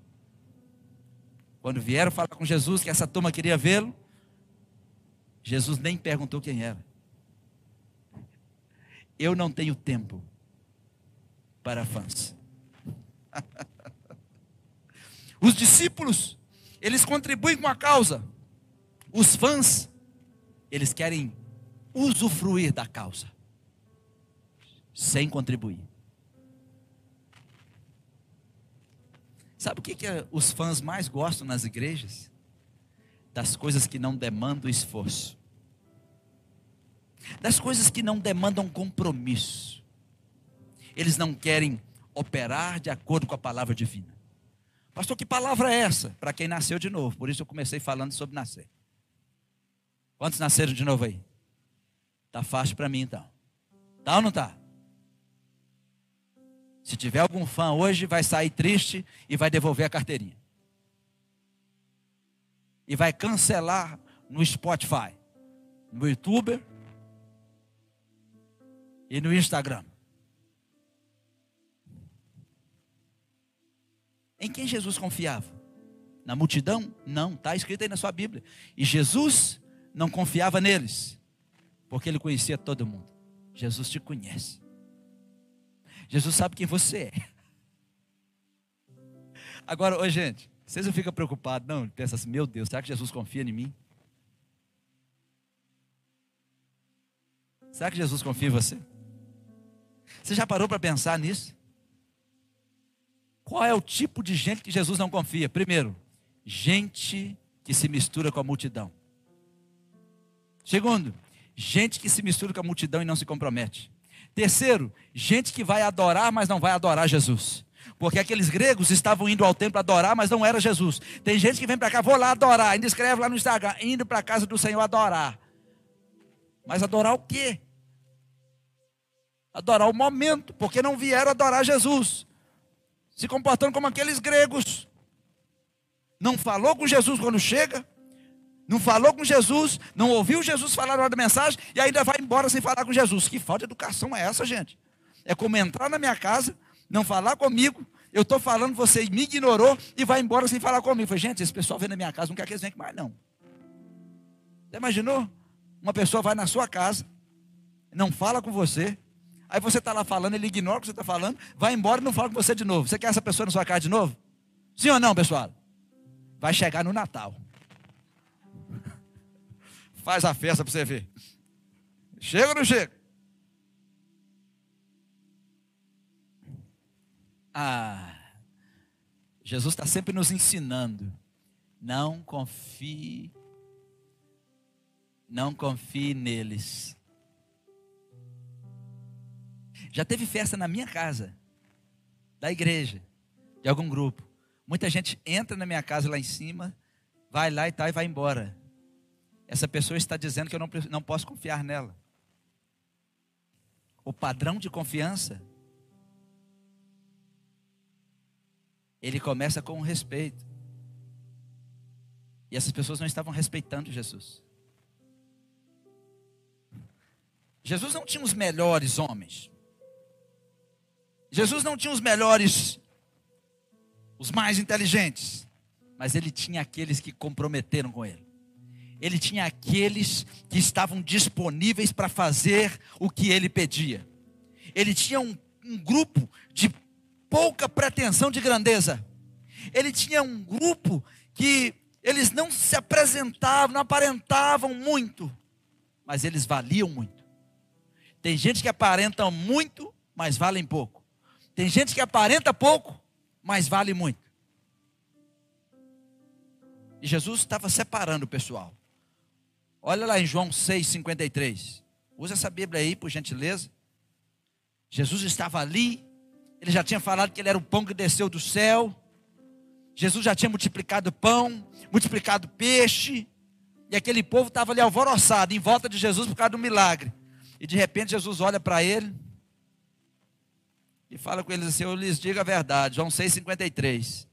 Quando vieram falar com Jesus que essa turma queria vê-lo, Jesus nem perguntou quem era. Eu não tenho tempo para fãs. [LAUGHS] Os discípulos, eles contribuem com a causa. Os fãs, eles querem usufruir da causa, sem contribuir. Sabe o que, que os fãs mais gostam nas igrejas? Das coisas que não demandam esforço, das coisas que não demandam compromisso. Eles não querem operar de acordo com a palavra divina. Pastor, que palavra é essa? Para quem nasceu de novo. Por isso eu comecei falando sobre nascer. Quantos nasceram de novo aí? Tá fácil para mim então. Tá ou não tá? Se tiver algum fã hoje, vai sair triste e vai devolver a carteirinha. E vai cancelar no Spotify, no YouTube e no Instagram. Em quem Jesus confiava? Na multidão? Não, está escrito aí na sua Bíblia. E Jesus não confiava neles, porque ele conhecia todo mundo. Jesus te conhece. Jesus sabe quem você é. Agora, oi, gente, vocês não ficam preocupados, não? Pensa assim, meu Deus, será que Jesus confia em mim? Será que Jesus confia em você? Você já parou para pensar nisso? Qual é o tipo de gente que Jesus não confia? Primeiro, gente que se mistura com a multidão. Segundo, gente que se mistura com a multidão e não se compromete. Terceiro, gente que vai adorar, mas não vai adorar Jesus. Porque aqueles gregos estavam indo ao templo adorar, mas não era Jesus. Tem gente que vem para cá, vou lá adorar, ainda escreve lá no Instagram, indo para a casa do Senhor adorar. Mas adorar o quê? Adorar o momento, porque não vieram adorar Jesus. Se comportando como aqueles gregos. Não falou com Jesus quando chega, não falou com Jesus, não ouviu Jesus falar na hora da mensagem e ainda vai embora sem falar com Jesus. Que falta de educação é essa, gente? É como entrar na minha casa, não falar comigo, eu estou falando, você me ignorou e vai embora sem falar comigo. falei, gente, esse pessoal vem na minha casa, não quer que eles venham mais, não. Você imaginou? Uma pessoa vai na sua casa, não fala com você, aí você está lá falando, ele ignora o que você está falando, vai embora e não fala com você de novo. Você quer essa pessoa na sua casa de novo? Sim ou não, pessoal? Vai chegar no Natal. [LAUGHS] Faz a festa para você ver. Chega ou não chega? Ah, Jesus está sempre nos ensinando. Não confie, não confie neles. Já teve festa na minha casa, da igreja, de algum grupo. Muita gente entra na minha casa lá em cima, vai lá e tal e vai embora essa pessoa está dizendo que eu não, não posso confiar nela. O padrão de confiança, ele começa com respeito. E essas pessoas não estavam respeitando Jesus. Jesus não tinha os melhores homens. Jesus não tinha os melhores, os mais inteligentes. Mas ele tinha aqueles que comprometeram com ele ele tinha aqueles que estavam disponíveis para fazer o que ele pedia. Ele tinha um, um, grupo de pouca pretensão de grandeza. Ele tinha um grupo que eles não se apresentavam, não aparentavam muito, mas eles valiam muito. Tem gente que aparenta muito, mas valem pouco. Tem gente que aparenta pouco, mas vale muito. E Jesus estava separando o pessoal. Olha lá em João 6,53. Usa essa Bíblia aí, por gentileza. Jesus estava ali. Ele já tinha falado que ele era o pão que desceu do céu. Jesus já tinha multiplicado pão, multiplicado peixe. E aquele povo estava ali alvoroçado, em volta de Jesus por causa do milagre. E de repente Jesus olha para ele e fala com eles assim: Eu lhes digo a verdade. João 6,53.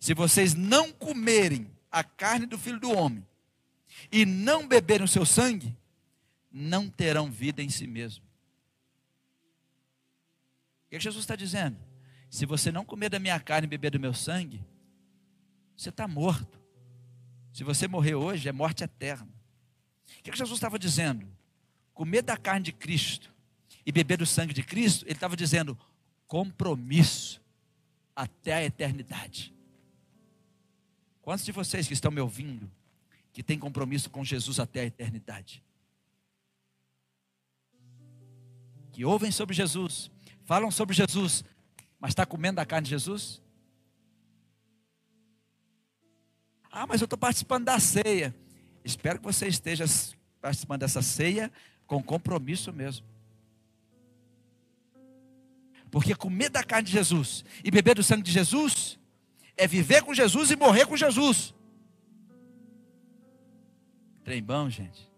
Se vocês não comerem a carne do filho do homem e não beberem o seu sangue, não terão vida em si mesmo. O que Jesus está dizendo? Se você não comer da minha carne e beber do meu sangue, você está morto. Se você morrer hoje, é morte eterna. O que Jesus estava dizendo? Comer da carne de Cristo e beber do sangue de Cristo, ele estava dizendo compromisso até a eternidade. Quantos de vocês que estão me ouvindo, que têm compromisso com Jesus até a eternidade? Que ouvem sobre Jesus, falam sobre Jesus, mas está comendo a carne de Jesus? Ah, mas eu estou participando da ceia. Espero que você esteja participando dessa ceia com compromisso mesmo. Porque comer da carne de Jesus e beber do sangue de Jesus é viver com Jesus e morrer com Jesus. Trem bom, gente.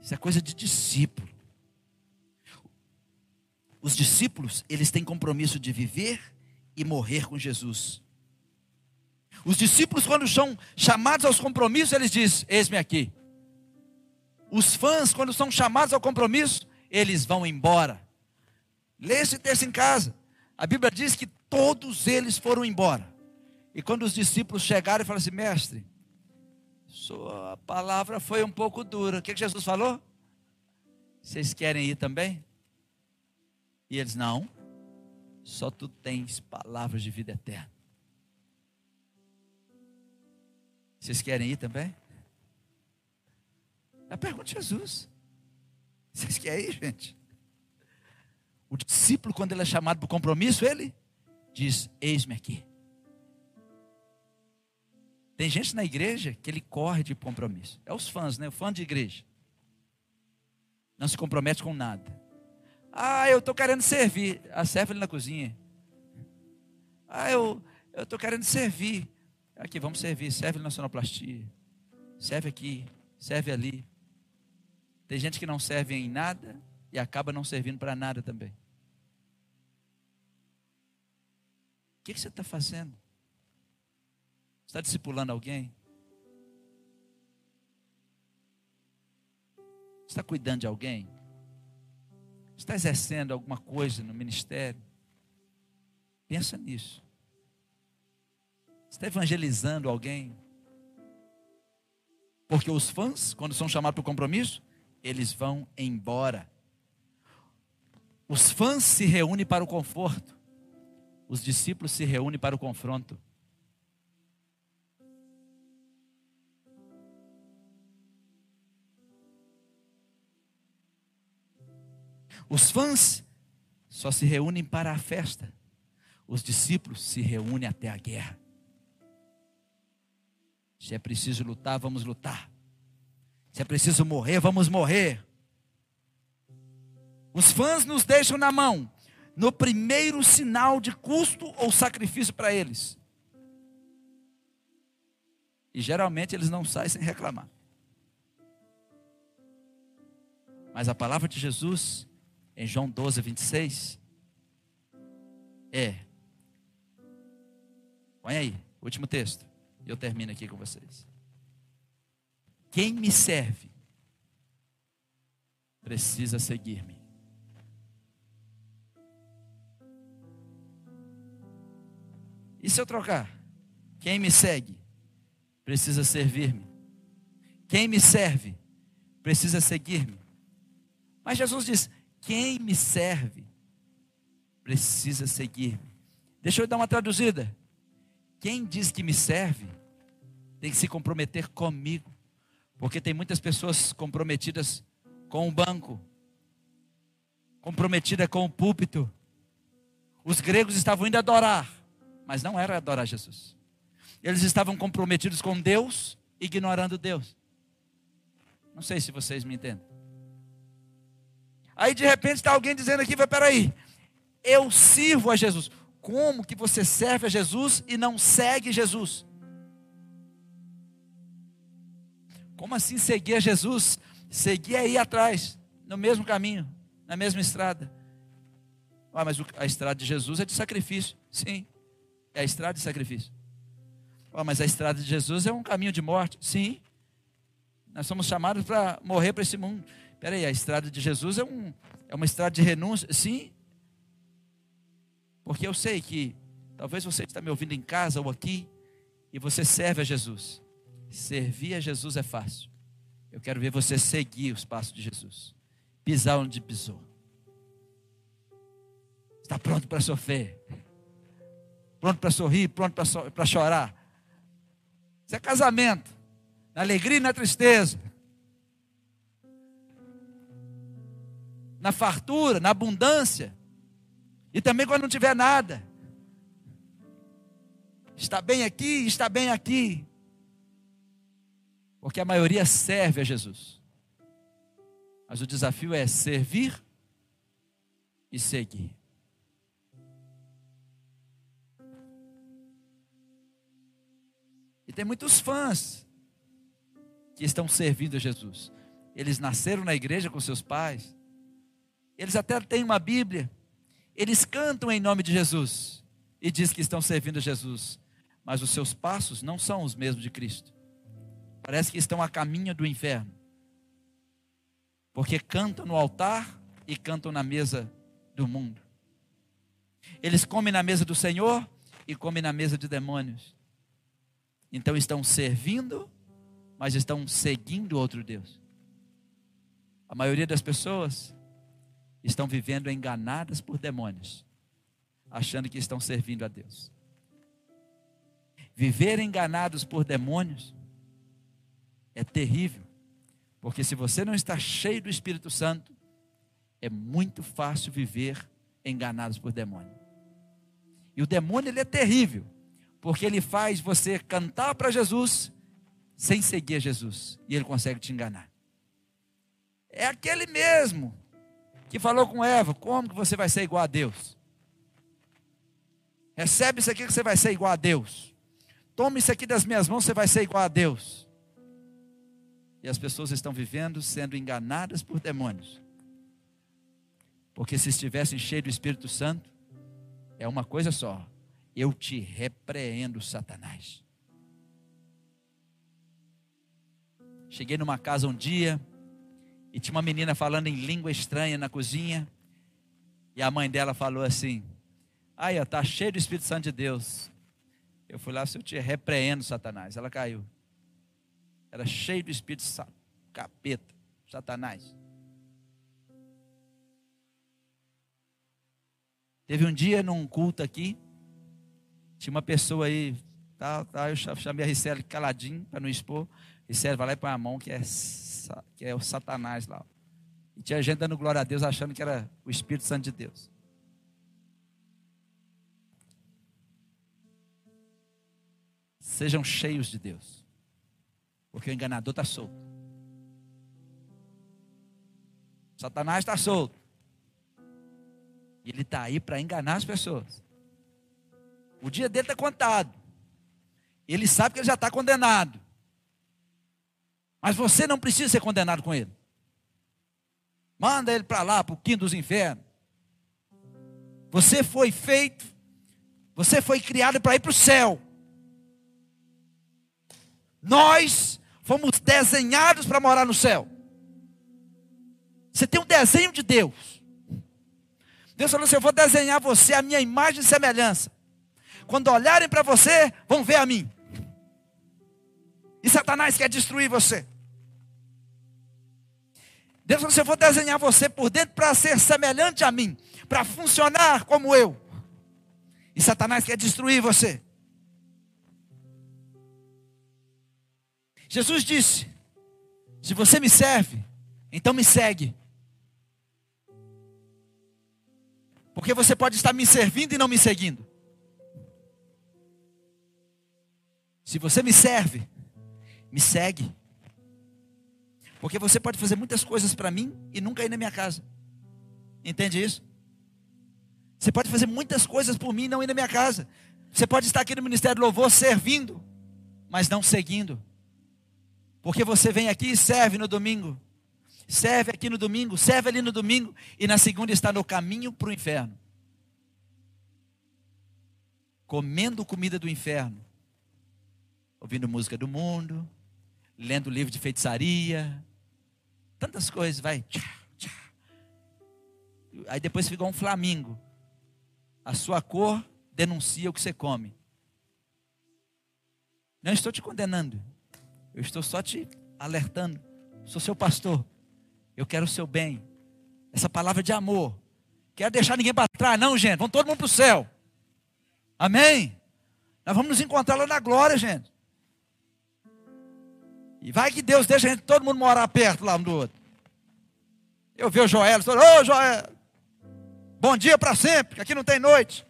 Isso é coisa de discípulo. Os discípulos, eles têm compromisso de viver e morrer com Jesus. Os discípulos, quando são chamados aos compromissos, eles dizem: Eis-me aqui. Os fãs, quando são chamados ao compromisso, eles vão embora. Lê esse texto em casa. A Bíblia diz que todos eles foram embora. E quando os discípulos chegaram e falaram assim: Mestre, sua palavra foi um pouco dura. O que, Jesus falou? Vocês querem ir também? E eles: Não, só tu tens palavras de vida eterna. Vocês querem ir também? A pergunta de Jesus. Vocês querem ir, gente? O discípulo, quando ele é chamado para o compromisso, ele diz: Eis-me aqui. Tem gente na igreja que ele corre de compromisso. É os fãs, né? O fã de igreja. Não se compromete com nada. Ah, eu estou querendo servir. Ah, serve ali na cozinha. Ah, eu estou querendo servir. Aqui, vamos servir. Serve na sonoplastia. Serve aqui. Serve ali. Tem gente que não serve em nada e acaba não servindo para nada também. O que, que você está fazendo? Está discipulando alguém? Está cuidando de alguém? Está exercendo alguma coisa no ministério? Pensa nisso. Está evangelizando alguém? Porque os fãs, quando são chamados para o compromisso, eles vão embora. Os fãs se reúnem para o conforto, os discípulos se reúnem para o confronto. Os fãs só se reúnem para a festa, os discípulos se reúnem até a guerra. Se é preciso lutar, vamos lutar. Se é preciso morrer, vamos morrer. Os fãs nos deixam na mão no primeiro sinal de custo ou sacrifício para eles. E geralmente eles não saem sem reclamar. Mas a palavra de Jesus, em João 12, 26, é. Põe aí, último texto. E eu termino aqui com vocês. Quem me serve precisa seguir-me. E se eu trocar? Quem me segue precisa servir-me. Quem me serve precisa seguir-me. Mas Jesus diz: quem me serve precisa seguir-me. Deixa eu dar uma traduzida. Quem diz que me serve tem que se comprometer comigo. Porque tem muitas pessoas comprometidas com o banco, comprometida com o púlpito. Os gregos estavam indo adorar, mas não era adorar Jesus. Eles estavam comprometidos com Deus, ignorando Deus. Não sei se vocês me entendem. Aí de repente está alguém dizendo aqui, vai peraí, eu sirvo a Jesus. Como que você serve a Jesus e não segue Jesus? Como assim seguir a Jesus? Seguir aí atrás, no mesmo caminho, na mesma estrada. Ah, mas a estrada de Jesus é de sacrifício. Sim, é a estrada de sacrifício. Ah, mas a estrada de Jesus é um caminho de morte. Sim, nós somos chamados para morrer para esse mundo. Espera aí, a estrada de Jesus é, um, é uma estrada de renúncia? Sim. Porque eu sei que talvez você está me ouvindo em casa ou aqui e você serve a Jesus. Servir a Jesus é fácil. Eu quero ver você seguir os passos de Jesus. Pisar onde pisou. Está pronto para sofrer. Pronto para sorrir, pronto para chorar. Isso é casamento. Na alegria e na tristeza. Na fartura, na abundância. E também quando não tiver nada. Está bem aqui, está bem aqui. Porque a maioria serve a Jesus. Mas o desafio é servir e seguir. E tem muitos fãs que estão servindo a Jesus. Eles nasceram na igreja com seus pais. Eles até têm uma Bíblia. Eles cantam em nome de Jesus e diz que estão servindo a Jesus, mas os seus passos não são os mesmos de Cristo. Parece que estão a caminho do inferno. Porque cantam no altar e cantam na mesa do mundo. Eles comem na mesa do Senhor e comem na mesa de demônios. Então estão servindo, mas estão seguindo outro Deus. A maioria das pessoas estão vivendo enganadas por demônios, achando que estão servindo a Deus. Viver enganados por demônios é terrível. Porque se você não está cheio do Espírito Santo, é muito fácil viver enganados por demônio. E o demônio ele é terrível, porque ele faz você cantar para Jesus sem seguir Jesus, e ele consegue te enganar. É aquele mesmo que falou com Eva: como que você vai ser igual a Deus? Recebe isso aqui que você vai ser igual a Deus. Tome isso aqui das minhas mãos, você vai ser igual a Deus. E as pessoas estão vivendo sendo enganadas por demônios. Porque se estivessem cheios do Espírito Santo, é uma coisa só: eu te repreendo, Satanás. Cheguei numa casa um dia e tinha uma menina falando em língua estranha na cozinha. E a mãe dela falou assim: Aí, está cheio do Espírito Santo de Deus. Eu fui lá, se eu te repreendo, Satanás. Ela caiu. Era cheio do espírito capeta, Satanás. Teve um dia num culto aqui, tinha uma pessoa aí, tá, tá, eu chamei a Ricele caladinho para não expor. Ricele vai lá e põe a mão, que é, que é o Satanás lá. E tinha gente dando glória a Deus, achando que era o Espírito Santo de Deus. Sejam cheios de Deus. Porque o enganador está solto. Satanás está solto. E ele está aí para enganar as pessoas. O dia dele está contado. Ele sabe que ele já está condenado. Mas você não precisa ser condenado com ele. Manda ele para lá, para o quinto dos infernos. Você foi feito, você foi criado para ir para o céu. Nós Fomos desenhados para morar no céu. Você tem um desenho de Deus. Deus falou assim: Eu vou desenhar você a minha imagem e semelhança. Quando olharem para você, vão ver a mim. E Satanás quer destruir você. Deus falou assim: Eu vou desenhar você por dentro para ser semelhante a mim, para funcionar como eu. E Satanás quer destruir você. Jesus disse: Se você me serve, então me segue. Porque você pode estar me servindo e não me seguindo. Se você me serve, me segue. Porque você pode fazer muitas coisas para mim e nunca ir na minha casa. Entende isso? Você pode fazer muitas coisas por mim e não ir na minha casa. Você pode estar aqui no Ministério do Louvor servindo, mas não seguindo. Porque você vem aqui e serve no domingo. Serve aqui no domingo, serve ali no domingo, e na segunda está no caminho para o inferno. Comendo comida do inferno. Ouvindo música do mundo, lendo livro de feitiçaria, tantas coisas, vai. Aí depois ficou um flamingo. A sua cor denuncia o que você come. Não estou te condenando. Eu estou só te alertando. Sou seu pastor. Eu quero o seu bem. Essa palavra de amor. Quero deixar ninguém para trás, não, gente. Vamos todo mundo para o céu. Amém? Nós vamos nos encontrar lá na glória, gente. E vai que Deus deixa a gente, todo mundo morar perto lá um do outro. Eu vi o Joel, ô oh, Joel, bom dia para sempre, que aqui não tem noite.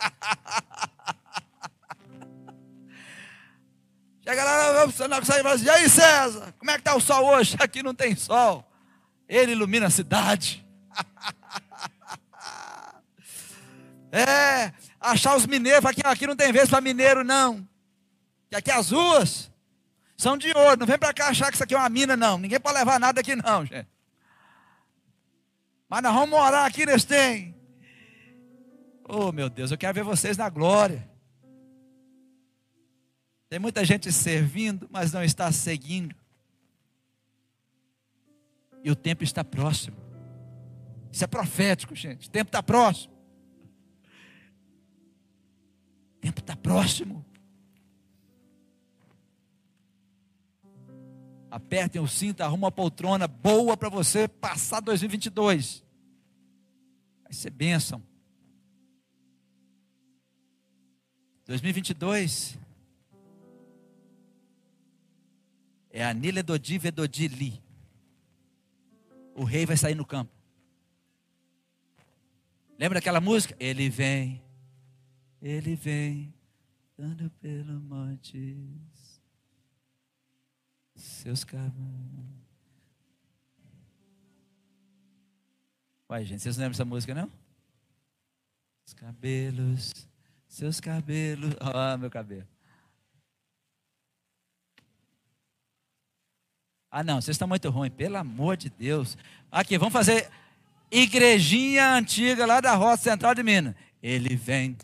[LAUGHS] Chega lá, consegue falar assim, e aí César, como é que está o sol hoje? [LAUGHS] Aqui não tem sol. Ele ilumina a cidade. [LAUGHS] é, achar os mineiros, aqui, aqui não tem vez para mineiro não. Que aqui as ruas são de ouro. Não vem para cá achar que isso aqui é uma mina, não. Ninguém pode levar nada aqui, não, gente. Mas nós vamos morar aqui nesse tem. Oh, meu Deus, eu quero ver vocês na glória. Tem muita gente servindo, mas não está seguindo. E o tempo está próximo. Isso é profético, gente. O tempo está próximo. O tempo está próximo. Apertem o cinto, arruma uma poltrona boa para você passar 2022. Vai ser bênção. 2022 é a Nile Dodi Vedodi Li. O rei vai sair no campo. Lembra daquela música? Ele vem, ele vem, andando pelo monte seus cabelos. Vai, gente, vocês não lembram dessa música, não? Seus cabelos, seus cabelos. [LAUGHS] Ah, meu cabelo. Ah, não, vocês estão muito ruins, pelo amor de Deus. Aqui, vamos fazer igrejinha antiga lá da Rota Central de Minas. Ele vem,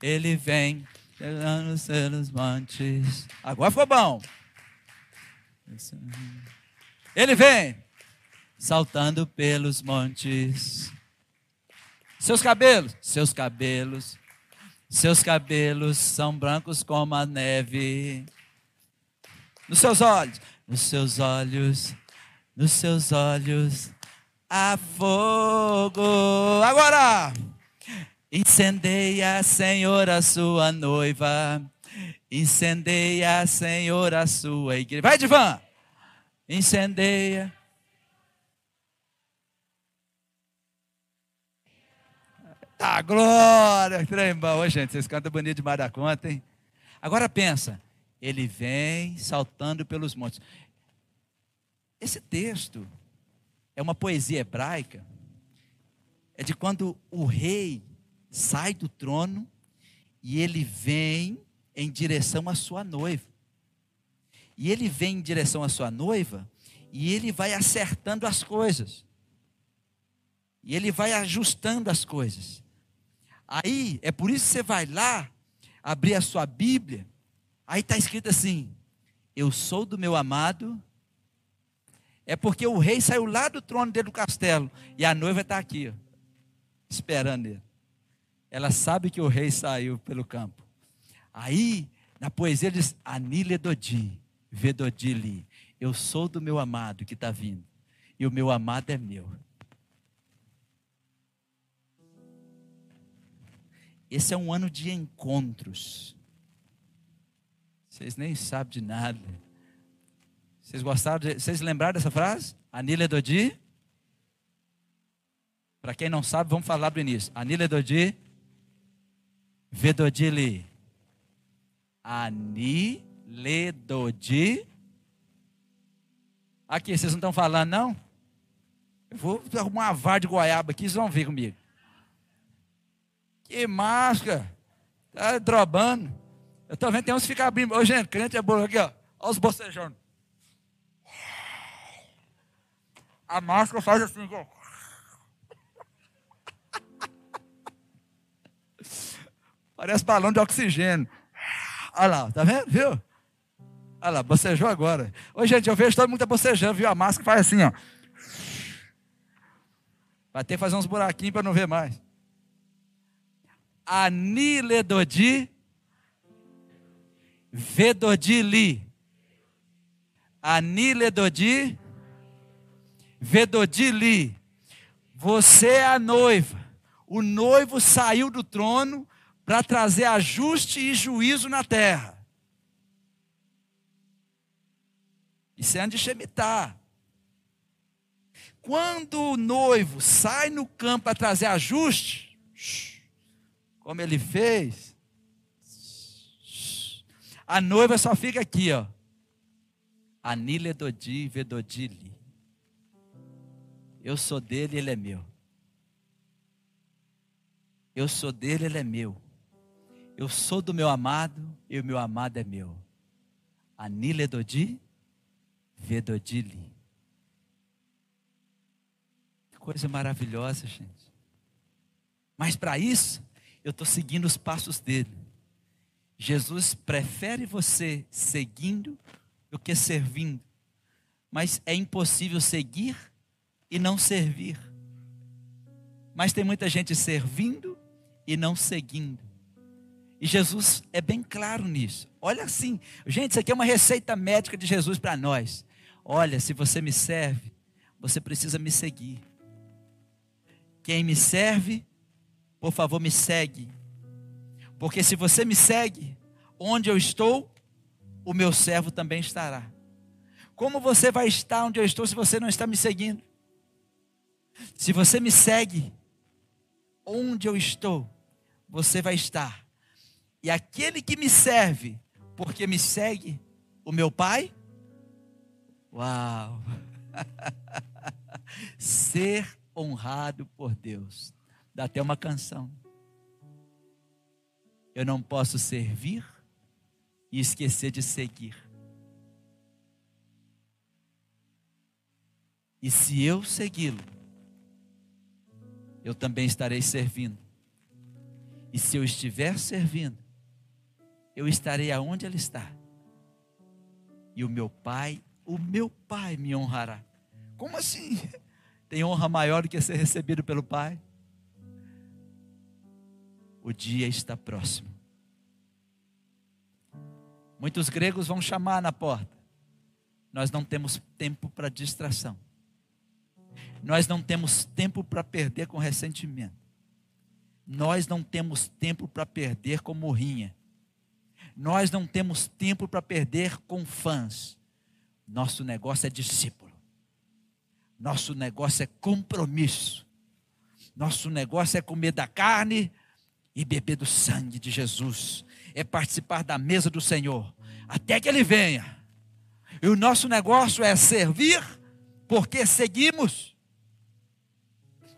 ele vem, pelos montes. Agora foi bom. Ele vem saltando pelos montes. Seus cabelos, seus cabelos, seus cabelos são brancos como a neve. Nos seus olhos, nos seus olhos, nos seus olhos há fogo. Agora, incendeia, Senhor, a sua noiva Incendeia, Senhor, a sua igreja. Vai, Divan! Incendeia. Tá, glória! Trem bom, gente. Vocês cantam bonito demais da conta, hein? Agora pensa. Ele vem saltando pelos montes. Esse texto é uma poesia hebraica. É de quando o rei sai do trono e ele vem em direção à sua noiva. E ele vem em direção à sua noiva e ele vai acertando as coisas. E ele vai ajustando as coisas. Aí, é por isso que você vai lá, abrir a sua Bíblia, aí está escrito assim: Eu sou do meu amado. É porque o rei saiu lá do trono dele do castelo e a noiva está aqui, ó, esperando ele. Ela sabe que o rei saiu pelo campo. Aí, na poesia diz, Anile Dodi, Vedodili, eu sou do meu amado que está vindo, e o meu amado é meu. Esse é um ano de encontros. Vocês nem sabem de nada. Vocês gostaram? De, vocês lembraram dessa frase? Anile Dodi? Para quem não sabe, vamos falar do início. Anile Dodi, Vedodili. Aniledodi. Aqui, vocês não estão falando, não? Eu vou arrumar uma vara de goiaba aqui, vocês vão ver comigo. Que máscara. Tá drobando. Eu tô vendo, tem uns que ficam abrindo. Ô, gente, crente é bolo aqui, ó. Olha os bocejando. A máscara faz assim, ó. Parece balão de oxigênio. Olha lá, tá vendo? Viu? Olha lá, bocejou agora. Ô, gente, eu vejo todo mundo bocejando, viu? A máscara faz assim, ó. Vai ter que fazer uns buraquinhos para não ver mais. Aniledodi Vedodili. Aniledodi Vedodili. Você é a noiva. O noivo saiu do trono para trazer ajuste e juízo na terra. Isso é Shemitah. Quando o noivo sai no campo para trazer ajuste, como ele fez, a noiva só fica aqui, ó. Anile Dodi Vedodili. Eu sou dele, ele é meu. Eu sou dele, ele é meu. Eu sou do meu amado e o meu amado é meu. Anile Dodi Vedodili. Que coisa maravilhosa, gente. Mas para isso, eu estou seguindo os passos dele. Jesus prefere você seguindo do que servindo. Mas é impossível seguir e não servir. Mas tem muita gente servindo e não seguindo. E Jesus é bem claro nisso. Olha assim, gente, isso aqui é uma receita médica de Jesus para nós. Olha, se você me serve, você precisa me seguir. Quem me serve, por favor, me segue. Porque se você me segue, onde eu estou, o meu servo também estará. Como você vai estar onde eu estou se você não está me seguindo? Se você me segue, onde eu estou, você vai estar. E aquele que me serve, porque me segue, o meu Pai, uau! [LAUGHS] Ser honrado por Deus. Dá até uma canção. Eu não posso servir e esquecer de seguir. E se eu segui-lo, eu também estarei servindo. E se eu estiver servindo, eu estarei aonde ele está. E o meu pai, o meu pai me honrará. Como assim? [LAUGHS] Tem honra maior do que ser recebido pelo pai? o dia está próximo. Muitos gregos vão chamar na porta. Nós não temos tempo para distração. Nós não temos tempo para perder com ressentimento. Nós não temos tempo para perder com morrinha. Nós não temos tempo para perder com fãs. Nosso negócio é discípulo. Nosso negócio é compromisso. Nosso negócio é comer da carne e beber do sangue de Jesus, é participar da mesa do Senhor, até que Ele venha. E o nosso negócio é servir, porque seguimos.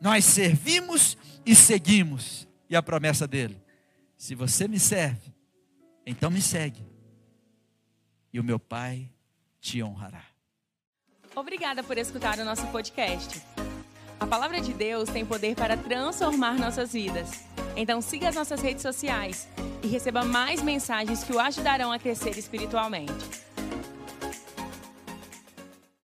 Nós servimos e seguimos. E a promessa dele: se você me serve, então me segue, e o meu Pai te honrará. Obrigada por escutar o nosso podcast. A palavra de Deus tem poder para transformar nossas vidas. Então siga as nossas redes sociais e receba mais mensagens que o ajudarão a crescer espiritualmente.